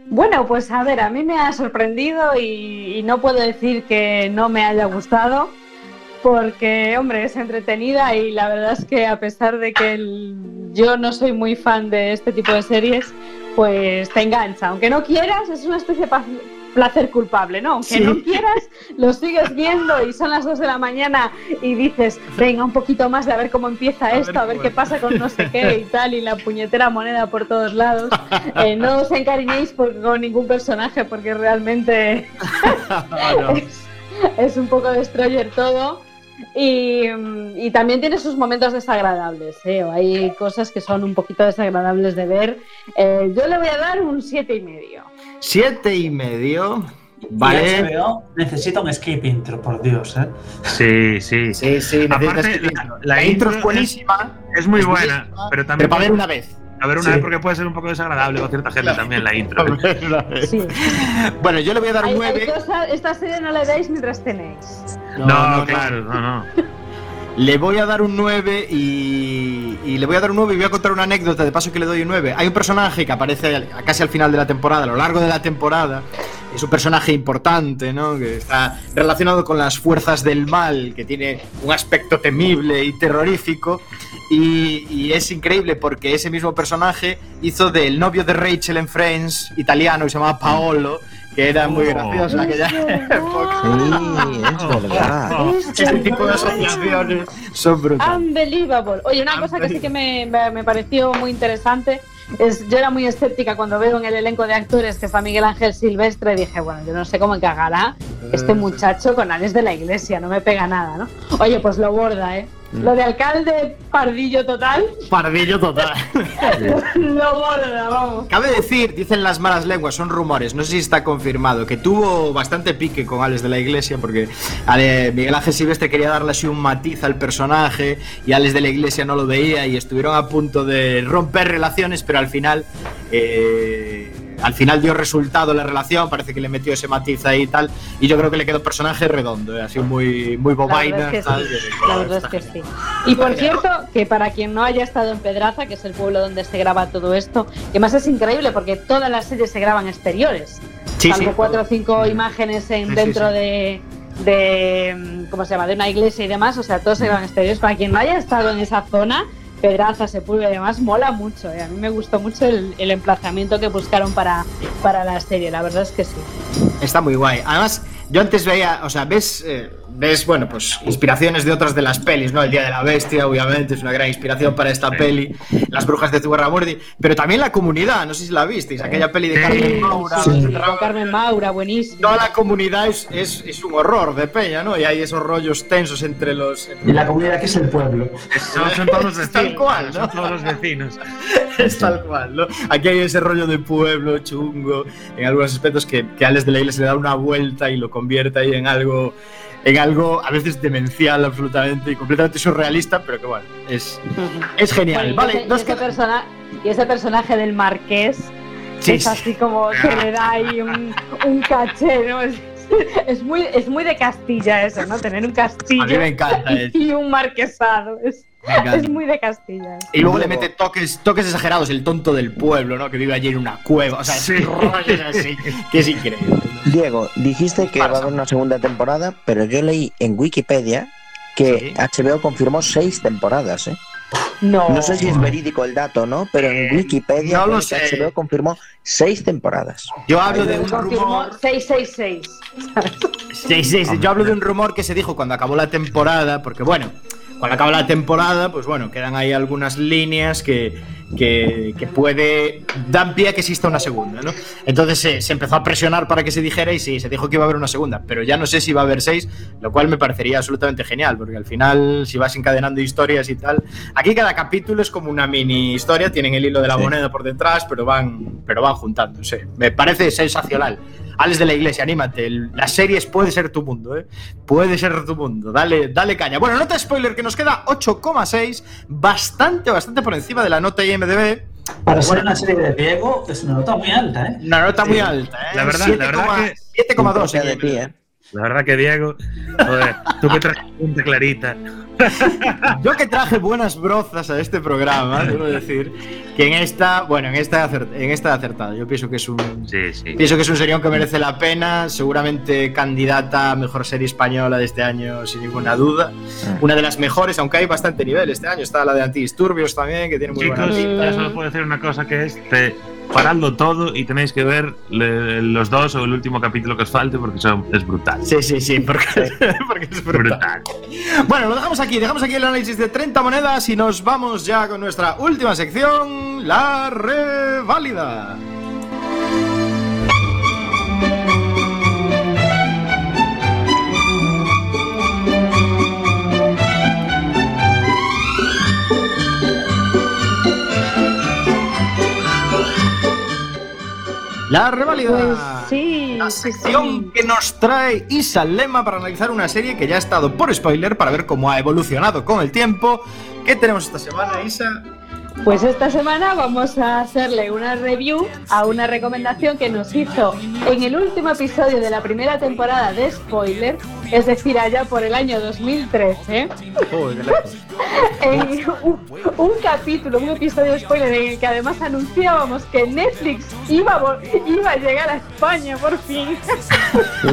Speaker 4: Bueno, pues a ver, a mí me ha sorprendido y, y no puedo decir que no me haya gustado, porque, hombre, es entretenida y la verdad es que a pesar de que el- yo no soy muy fan de este tipo de series, pues te engancha. Aunque no quieras, es una especie de placer culpable, ¿no? Aunque
Speaker 2: Sí.
Speaker 4: no quieras, lo sigues viendo y son las 2 de la mañana y dices, venga, un poquito más de a ver cómo empieza esto, a ver qué pasa con no sé qué y tal, y la puñetera moneda por todos lados. Eh, no os encariñéis por- con ningún personaje porque realmente es, es un poco destroyer todo. Y, y también tiene sus momentos desagradables. ¿eh? O Hay cosas que son un poquito desagradables de ver. Eh, yo le voy a dar un siete y medio.
Speaker 2: Siete y medio.
Speaker 5: Vale. HBO necesita un skip intro, por Dios, ¿eh?
Speaker 3: Sí, sí.
Speaker 2: Sí, sí,
Speaker 3: Aparte, la, la
Speaker 2: la intro es buenísima.
Speaker 3: Es, muy
Speaker 2: es
Speaker 3: buena,
Speaker 2: buenísima,
Speaker 3: pero también.
Speaker 2: pero para ver una vez.
Speaker 3: A ver una
Speaker 2: Sí.
Speaker 3: vez porque puede ser un poco desagradable para cierta gente también la intro.
Speaker 4: Sí.
Speaker 2: Bueno, yo le voy a dar
Speaker 4: Hay, hay
Speaker 2: nueve.
Speaker 4: cosas- esta serie no le deis mientras tenéis.
Speaker 3: No, claro, no, no.
Speaker 2: Le voy a dar un 9 y, y le voy a dar un 9 y voy a contar una anécdota de paso que le doy un 9. Hay un personaje que aparece casi al final de la temporada, a lo largo de la temporada. Es un personaje importante, ¿no? Que está relacionado con las fuerzas del mal, que tiene un aspecto temible y terrorífico. Y, y es increíble porque ese mismo personaje hizo del novio de Rachel en Friends, italiano, que se llamaba Paolo, que era muy
Speaker 3: Oh.
Speaker 2: gracioso en aquella época.
Speaker 1: Sí, es verdad.
Speaker 2: Este tipo de asociaciones son brutales.
Speaker 4: Unbelievable. Oye, una cosa que sí que me, me- me pareció muy interesante es, yo era muy escéptica cuando veo en el elenco de actores que está Miguel Ángel Silvestre, dije, bueno, yo no sé cómo encajará este muchacho con Alex de la Iglesia, no me pega nada, ¿no? Oye, pues lo borda, ¿eh? Lo de alcalde pardillo total,
Speaker 2: Pardillo total.
Speaker 4: lo borda, vamos.
Speaker 2: Cabe decir, dicen las malas lenguas, son rumores, no sé si está confirmado, que tuvo bastante pique con Alex de la Iglesia, porque Ale- Miguel Ángel Silvestre quería darle así un matiz al personaje y Alex de la Iglesia no lo veía y estuvieron a punto de romper relaciones, pero al final. eh, al final dio resultado la relación, parece que le metió ese matiz ahí y tal, y yo creo que le quedó personaje redondo, eh, así muy, muy
Speaker 4: La
Speaker 2: bobaina.
Speaker 4: verdad es que
Speaker 2: tal,
Speaker 4: sí,
Speaker 2: que-
Speaker 4: la verdad es que sí. Y por cierto, que para quien no haya estado en Pedraza, que es el pueblo donde se graba todo esto, que más es increíble porque todas las series se graban exteriores.
Speaker 2: Sí,
Speaker 4: salvo
Speaker 2: sí.
Speaker 4: cuatro o cinco imágenes en, dentro de de mm, ¿cómo se llama? de una iglesia y demás, o sea, todos se graban exteriores. Para quien no haya estado en esa zona, Pedraza, Sepúlveda y demás, mola mucho. ¿eh? A mí me gustó mucho el, emplazamiento que buscaron para, para la serie, la verdad es que sí.
Speaker 2: Está muy guay. Además, yo antes veía, o sea, ves, eh, ves, bueno, pues inspiraciones de otras de las pelis, ¿no? El Día de la Bestia, obviamente, es una gran inspiración para esta peli. Las Brujas de Zugarramurdi, pero también la comunidad, no sé si la visteis, aquella peli de Carmen Maura.
Speaker 4: Con Carmen Maura, buenísimo.
Speaker 2: Toda la comunidad es, es, es un horror de peña, ¿no? Y hay esos rollos tensos entre los.
Speaker 5: Y la comunidad que es el pueblo.
Speaker 3: Son, son todos los
Speaker 2: Es
Speaker 3: vecinos.
Speaker 2: tal cual, ¿no?
Speaker 3: Son todos los vecinos.
Speaker 2: es tal cual, ¿no? Aquí hay ese rollo de pueblo chungo, en algunos aspectos que, que a Alex de la Iglesia le da una vuelta y lo convierte ahí en algo, en algo a veces demencial absolutamente y completamente surrealista, pero que bueno, es, es genial.
Speaker 4: Bueno, y
Speaker 2: vale,
Speaker 4: ese- y ese, persona- y ese personaje del marqués es
Speaker 2: sí.
Speaker 4: así como que le da ahí un, un caché, ¿no? Es, es muy, es muy de Castilla eso, ¿no? Tener un castillo
Speaker 2: A mí me encanta eso.
Speaker 4: y un marquesado. Es, es muy de Castilla.
Speaker 2: Y luego le mete toques, toques exagerados, el tonto del pueblo, ¿no? Que vive allí en una cueva. O sea, rollos así, que es increíble.
Speaker 1: Diego, dijiste que va a haber una segunda temporada, pero yo leí en Wikipedia que HBO confirmó seis temporadas, ¿eh?
Speaker 4: No.
Speaker 1: No sé si es verídico el dato, ¿no? Pero en Wikipedia
Speaker 2: no lo sé.
Speaker 1: HBO confirmó seis temporadas.
Speaker 2: Yo hablo de un
Speaker 4: Confirmó
Speaker 2: rumor.
Speaker 4: 666.
Speaker 2: Sí, sí, sí. Yo hablo de un rumor que se dijo cuando acabó la temporada, porque bueno, cuando acaba la temporada, pues bueno, quedan ahí algunas líneas que, que, que puede. dan pie a que exista una segunda, ¿no? Entonces se, se empezó a presionar para que se dijera y sí, se dijo que iba a haber una segunda, pero ya no sé si va a haber seis, lo cual me parecería absolutamente genial, porque al final, si vas encadenando historias y tal. Aquí cada capítulo es como una mini historia, tienen el hilo de la moneda por detrás, pero van, pero van juntándose. Me parece sensacional. Alex de la Iglesia, anímate. Las series puede ser tu mundo, ¿eh? Puede ser tu mundo. Dale, dale caña. Bueno, nota spoiler que nos queda 8,6. Bastante, bastante por encima de la nota IMDB.
Speaker 5: Para ser
Speaker 2: Bueno,
Speaker 5: una serie de Diego, es una nota muy alta, ¿eh?
Speaker 2: Una nota muy alta, ¿eh?
Speaker 3: La verdad- la verdad que-
Speaker 2: 7,2 en
Speaker 1: de pie,
Speaker 3: La verdad que Diego, joder, tú que traes clarita.
Speaker 2: Yo que traje buenas brozas a este programa, debo decir que en esta, bueno, en esta, en esta he acertado. Yo pienso que es un,
Speaker 3: Sí, sí.
Speaker 2: pienso que es un serión que merece la pena. Seguramente candidata a mejor serie española de este año, sin ninguna duda. Una de las mejores, aunque hay bastante nivel este año. Está la de Antidisturbios también, que tiene muy buena
Speaker 3: Chicos,
Speaker 2: pinta.
Speaker 3: yo solo puedo decir una cosa que es, te- paradlo todo y tenéis que ver le- los dos o el último capítulo que os falte porque son, es brutal.
Speaker 2: Sí, sí, sí, porque, porque es brutal. Bueno, lo dejamos aquí, dejamos aquí el análisis de 30 monedas y nos vamos ya con nuestra última sección, la reválida. La reválida.
Speaker 4: Pues sí,
Speaker 2: La sección que nos trae Isa Lema para analizar una serie que ya ha estado por spoiler para ver cómo ha evolucionado con el tiempo. ¿Qué tenemos esta semana, Isa?
Speaker 4: Pues esta semana vamos a hacerle una review a una recomendación que nos hizo en el último episodio de la primera temporada de Spoiler, es decir, allá por el año 2013. en un, un capítulo, un episodio de spoiler en el que además anunciábamos que Netflix iba a, vol- iba a llegar a España por fin.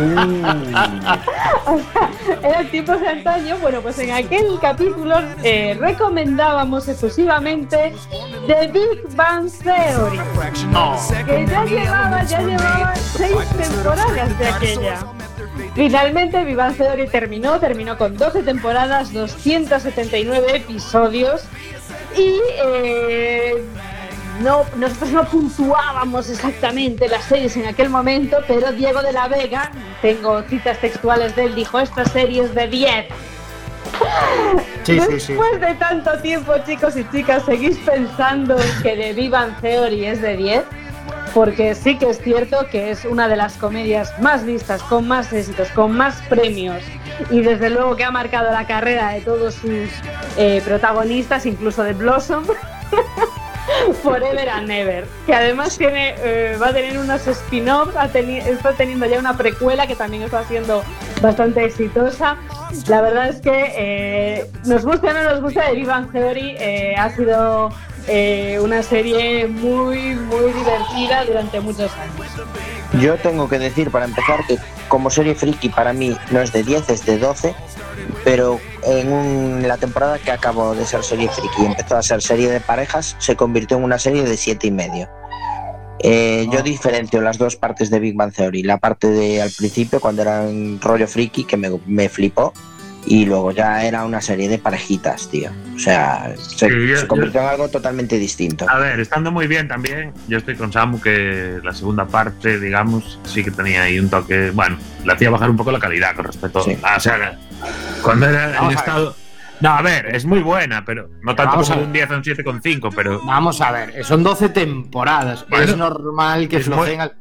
Speaker 4: o sea, eran tiempos de antaño. Bueno, pues en aquel capítulo eh, recomendábamos exclusivamente The Big Bang Theory. Que ya llevaba, ya llevaba seis temporadas de aquella. Finalmente, Bang Theory terminó, terminó con 12 temporadas, 279 episodios y eh, no, nosotros no puntuábamos exactamente las series en aquel momento, pero Diego de la Vega, tengo citas textuales de él, dijo, esta serie es de 10.
Speaker 2: Sí, sí, sí.
Speaker 4: Después de tanto tiempo, chicos y chicas, ¿seguís pensando que Big Bang Theory es de 10? Porque sí que es cierto que es una de las comedias más vistas, con más éxitos, con más premios y desde luego que ha marcado la carrera de todos sus eh, protagonistas, incluso de Blossom. Forever and Never, que además tiene, eh, va a tener unos spin-offs, teni- está teniendo ya una precuela que también está siendo bastante exitosa. La verdad es que eh, nos gusta o no nos gusta, Big Bang Theory eh, ha sido eh, una serie muy, muy divertida durante muchos años.
Speaker 1: Yo tengo que decir para empezar que como serie friki para mí no es de 10, es de 12, pero en un- la temporada que acabó de ser serie friki y empezó a ser serie de parejas, se convirtió en una serie de 7 y medio. Eh, Yo diferencio las dos partes de Big Bang Theory, la parte de al principio cuando era un rollo friki que me, me flipó y luego ya era una serie de parejitas, tío. O sea, se,
Speaker 3: Sí, yo-
Speaker 1: se convirtió en algo totalmente distinto.
Speaker 3: A ver, estando muy bien también, yo estoy con Samu que la segunda parte, digamos, sí que tenía ahí un toque, bueno, le hacía bajar un poco la calidad con respecto a, o sea, cuando era
Speaker 2: Vamos
Speaker 3: en estado... No, a ver, es muy buena, pero no tanto
Speaker 2: Vamos
Speaker 3: como
Speaker 2: a
Speaker 3: un 10 o un 7,5, pero...
Speaker 2: Vamos a ver, son 12 temporadas.
Speaker 3: Bueno,
Speaker 2: es normal que
Speaker 3: es muy-
Speaker 2: flojeen al-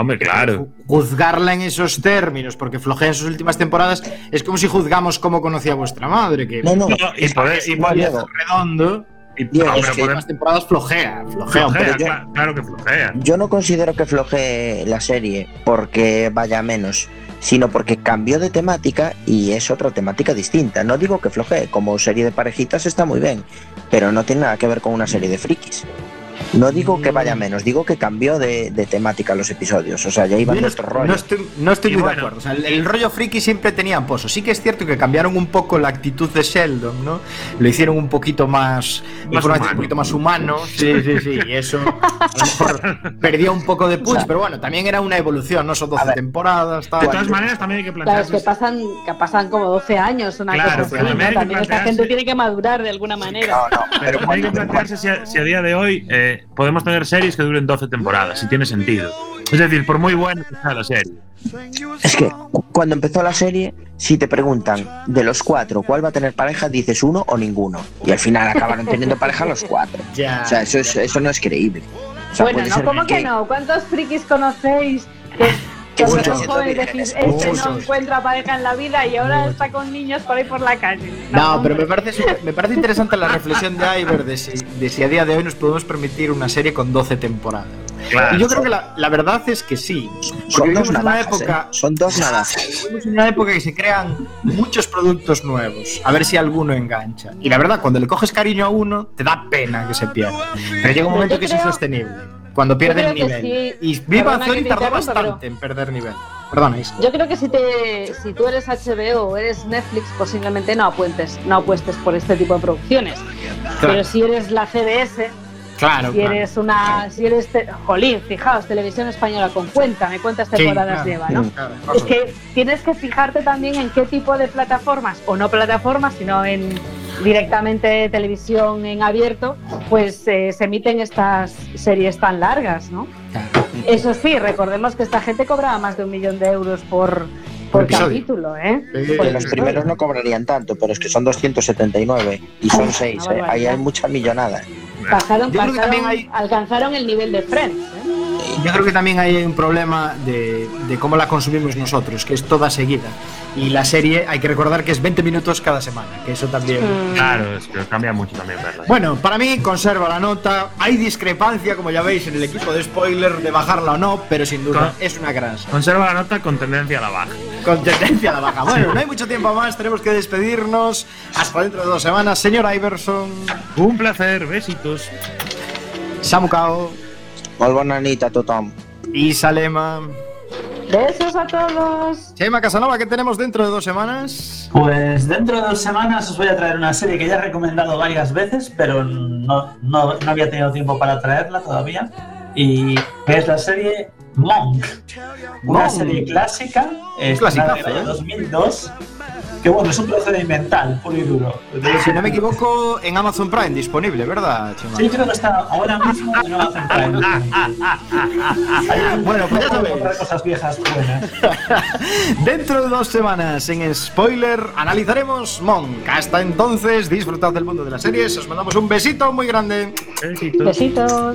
Speaker 3: Hombre, claro.
Speaker 2: Juzgarla en esos términos, porque flojea en sus últimas temporadas, es como si juzgamos cómo conocía vuestra madre. Que
Speaker 1: No, no,
Speaker 3: y poder- y poder-
Speaker 2: redondo.
Speaker 3: Y,
Speaker 1: Diego,
Speaker 3: no,
Speaker 1: es
Speaker 3: pero
Speaker 1: que-
Speaker 3: podemos-
Speaker 2: Las temporadas flojea, flojea.
Speaker 3: flojea,
Speaker 2: pero yo-
Speaker 3: cla- claro que flojea.
Speaker 1: Yo no considero que floje la serie porque vaya menos, sino porque cambió de temática y es otra temática distinta. No digo que floje, como serie de parejitas está muy bien, pero no tiene nada que ver con una serie de frikis. No digo que vaya a menos, digo que cambió de, de temática los episodios. O sea, ya iban
Speaker 2: no,
Speaker 1: otro
Speaker 2: estoy-
Speaker 1: rollo.
Speaker 2: no estoy, no estoy muy
Speaker 3: bueno.
Speaker 2: de acuerdo. O sea, el, el rollo friki siempre tenía pozo. Sí que es cierto que cambiaron un poco la actitud de Sheldon, ¿no? Lo hicieron un poquito más.
Speaker 3: Más
Speaker 2: un
Speaker 3: humano.
Speaker 2: poquito más humano. Sí, sí, sí. Y eso a lo mejor perdió un poco de punch, pero bueno, también era una evolución, ¿no? Son 12 temporadas, tal.
Speaker 3: De todas maneras, también hay que
Speaker 4: Claro,
Speaker 3: plantearse...
Speaker 4: es que pasan, que pasan como 12 años, una
Speaker 3: Claro,
Speaker 4: cosa
Speaker 3: pero
Speaker 4: así,
Speaker 3: también
Speaker 4: ¿no? También esta gente tiene que madurar de alguna manera.
Speaker 3: Pero también hay que plantearse si a, si a día de hoy eh, podemos tener series que duren 12 temporadas, si tiene sentido. Es decir, por muy buena que sea la serie.
Speaker 1: Es que cu- cuando empezó la serie, si te preguntan de los cuatro cuál va a tener pareja, dices uno o ninguno. Y al final acabaron teniendo pareja los cuatro.
Speaker 2: Ya.
Speaker 1: O sea, eso, es- eso no es creíble. O sea,
Speaker 4: bueno, no, ¿cómo que no? ¿Cuántos frikis conocéis que
Speaker 1: Muchos.
Speaker 4: jóvenes decís, este no encuentra pareja en la vida y ahora está con niños por ahí por la calle?
Speaker 2: No, pero me parece, me parece interesante la reflexión de Iver de si, de si a día de hoy nos podemos permitir una serie con 12 temporadas.
Speaker 3: Claro.
Speaker 2: Y yo creo que la, la verdad es que sí. Porque
Speaker 1: Son
Speaker 2: vivimos
Speaker 1: dos
Speaker 2: en una época.
Speaker 1: ¿eh? Son dos navajas.
Speaker 2: Vivimos en una época que se crean muchos productos nuevos, a ver si alguno engancha. Y la verdad, cuando le coges cariño a uno, te da pena que se pierda. Pero llega un momento que es insostenible. Cuando pierde el
Speaker 4: creo que
Speaker 2: nivel.
Speaker 4: sí.
Speaker 2: Y Viva
Speaker 4: te
Speaker 2: tardó bastante en perder nivel. Perdona, Isa.
Speaker 4: Yo creo que si te si tú eres HBO o eres Netflix, posiblemente no apuestes, no apuestes por este tipo de producciones. Pero si eres la CBS,
Speaker 2: Claro,
Speaker 4: si
Speaker 2: claro.
Speaker 4: eres una, si eres, te- jolín, fijaos, televisión española con cuéntame cuántas
Speaker 2: Sí,
Speaker 4: temporadas
Speaker 2: claro.
Speaker 4: lleva, ¿no?
Speaker 2: Claro,
Speaker 4: Es que tienes que fijarte también en qué tipo de plataformas, o no plataformas, sino en directamente televisión en abierto, pues eh, se emiten estas series tan largas, ¿no? Eso sí, recordemos que esta gente cobraba más de un millón de euros por, por capítulo, ¿eh? Por
Speaker 1: Que los primeros no cobrarían tanto, pero es que son 279 y son 6.
Speaker 4: una barbaridad.
Speaker 1: Ahí hay mucha millonada.
Speaker 4: Pasaron, pasaron-
Speaker 2: también hay-
Speaker 4: alcanzaron el nivel de Friends. ¿eh?
Speaker 2: Yo creo que también hay un problema de, de cómo la consumimos nosotros, que es toda seguida. Y la serie hay que recordar que es 20 minutos cada semana, que eso también...
Speaker 3: Claro, es que cambia mucho también verla.
Speaker 2: Bueno, para mí conserva la nota. Hay discrepancia, como ya veis, en el equipo de spoiler de bajarla o no, pero sin duda
Speaker 3: Con-
Speaker 2: es una gran serie.
Speaker 3: Conserva la nota con tendencia a la baja.
Speaker 2: Con tendencia a la baja. Bueno, no hay mucho tiempo más, tenemos que despedirnos. Hasta dentro de dos semanas. Señor Iverson,
Speaker 3: Un placer, besitos.
Speaker 2: Samu Kao
Speaker 1: Molt bona nit a tothom.
Speaker 2: Salema.
Speaker 4: Besos a todos.
Speaker 2: Chema Casanova, ¿qué tenemos dentro de dos semanas?
Speaker 5: Pues dentro de dos semanas os voy a traer una serie que ya he recomendado varias veces, pero no, no, no había tenido tiempo para traerla todavía. Y que es la serie Monk. Una
Speaker 2: Monk.
Speaker 5: serie clásica, estrenada en
Speaker 2: ¿eh?
Speaker 5: 2002. Que bueno, es un procedimental, puro y duro.
Speaker 2: Si no me equivoco, en Amazon Prime disponible, ¿verdad, Chema?
Speaker 5: Sí, creo que está ahora mismo en Amazon Prime. Ahí
Speaker 2: Bueno, pues ya sabéis.
Speaker 5: cosas viejas buenas.
Speaker 2: Dentro de dos semanas en Spoiler analizaremos Monk. Hasta entonces, disfrutad del mundo de las series. Os mandamos un besito muy grande.
Speaker 3: Besitos.
Speaker 4: Besitos.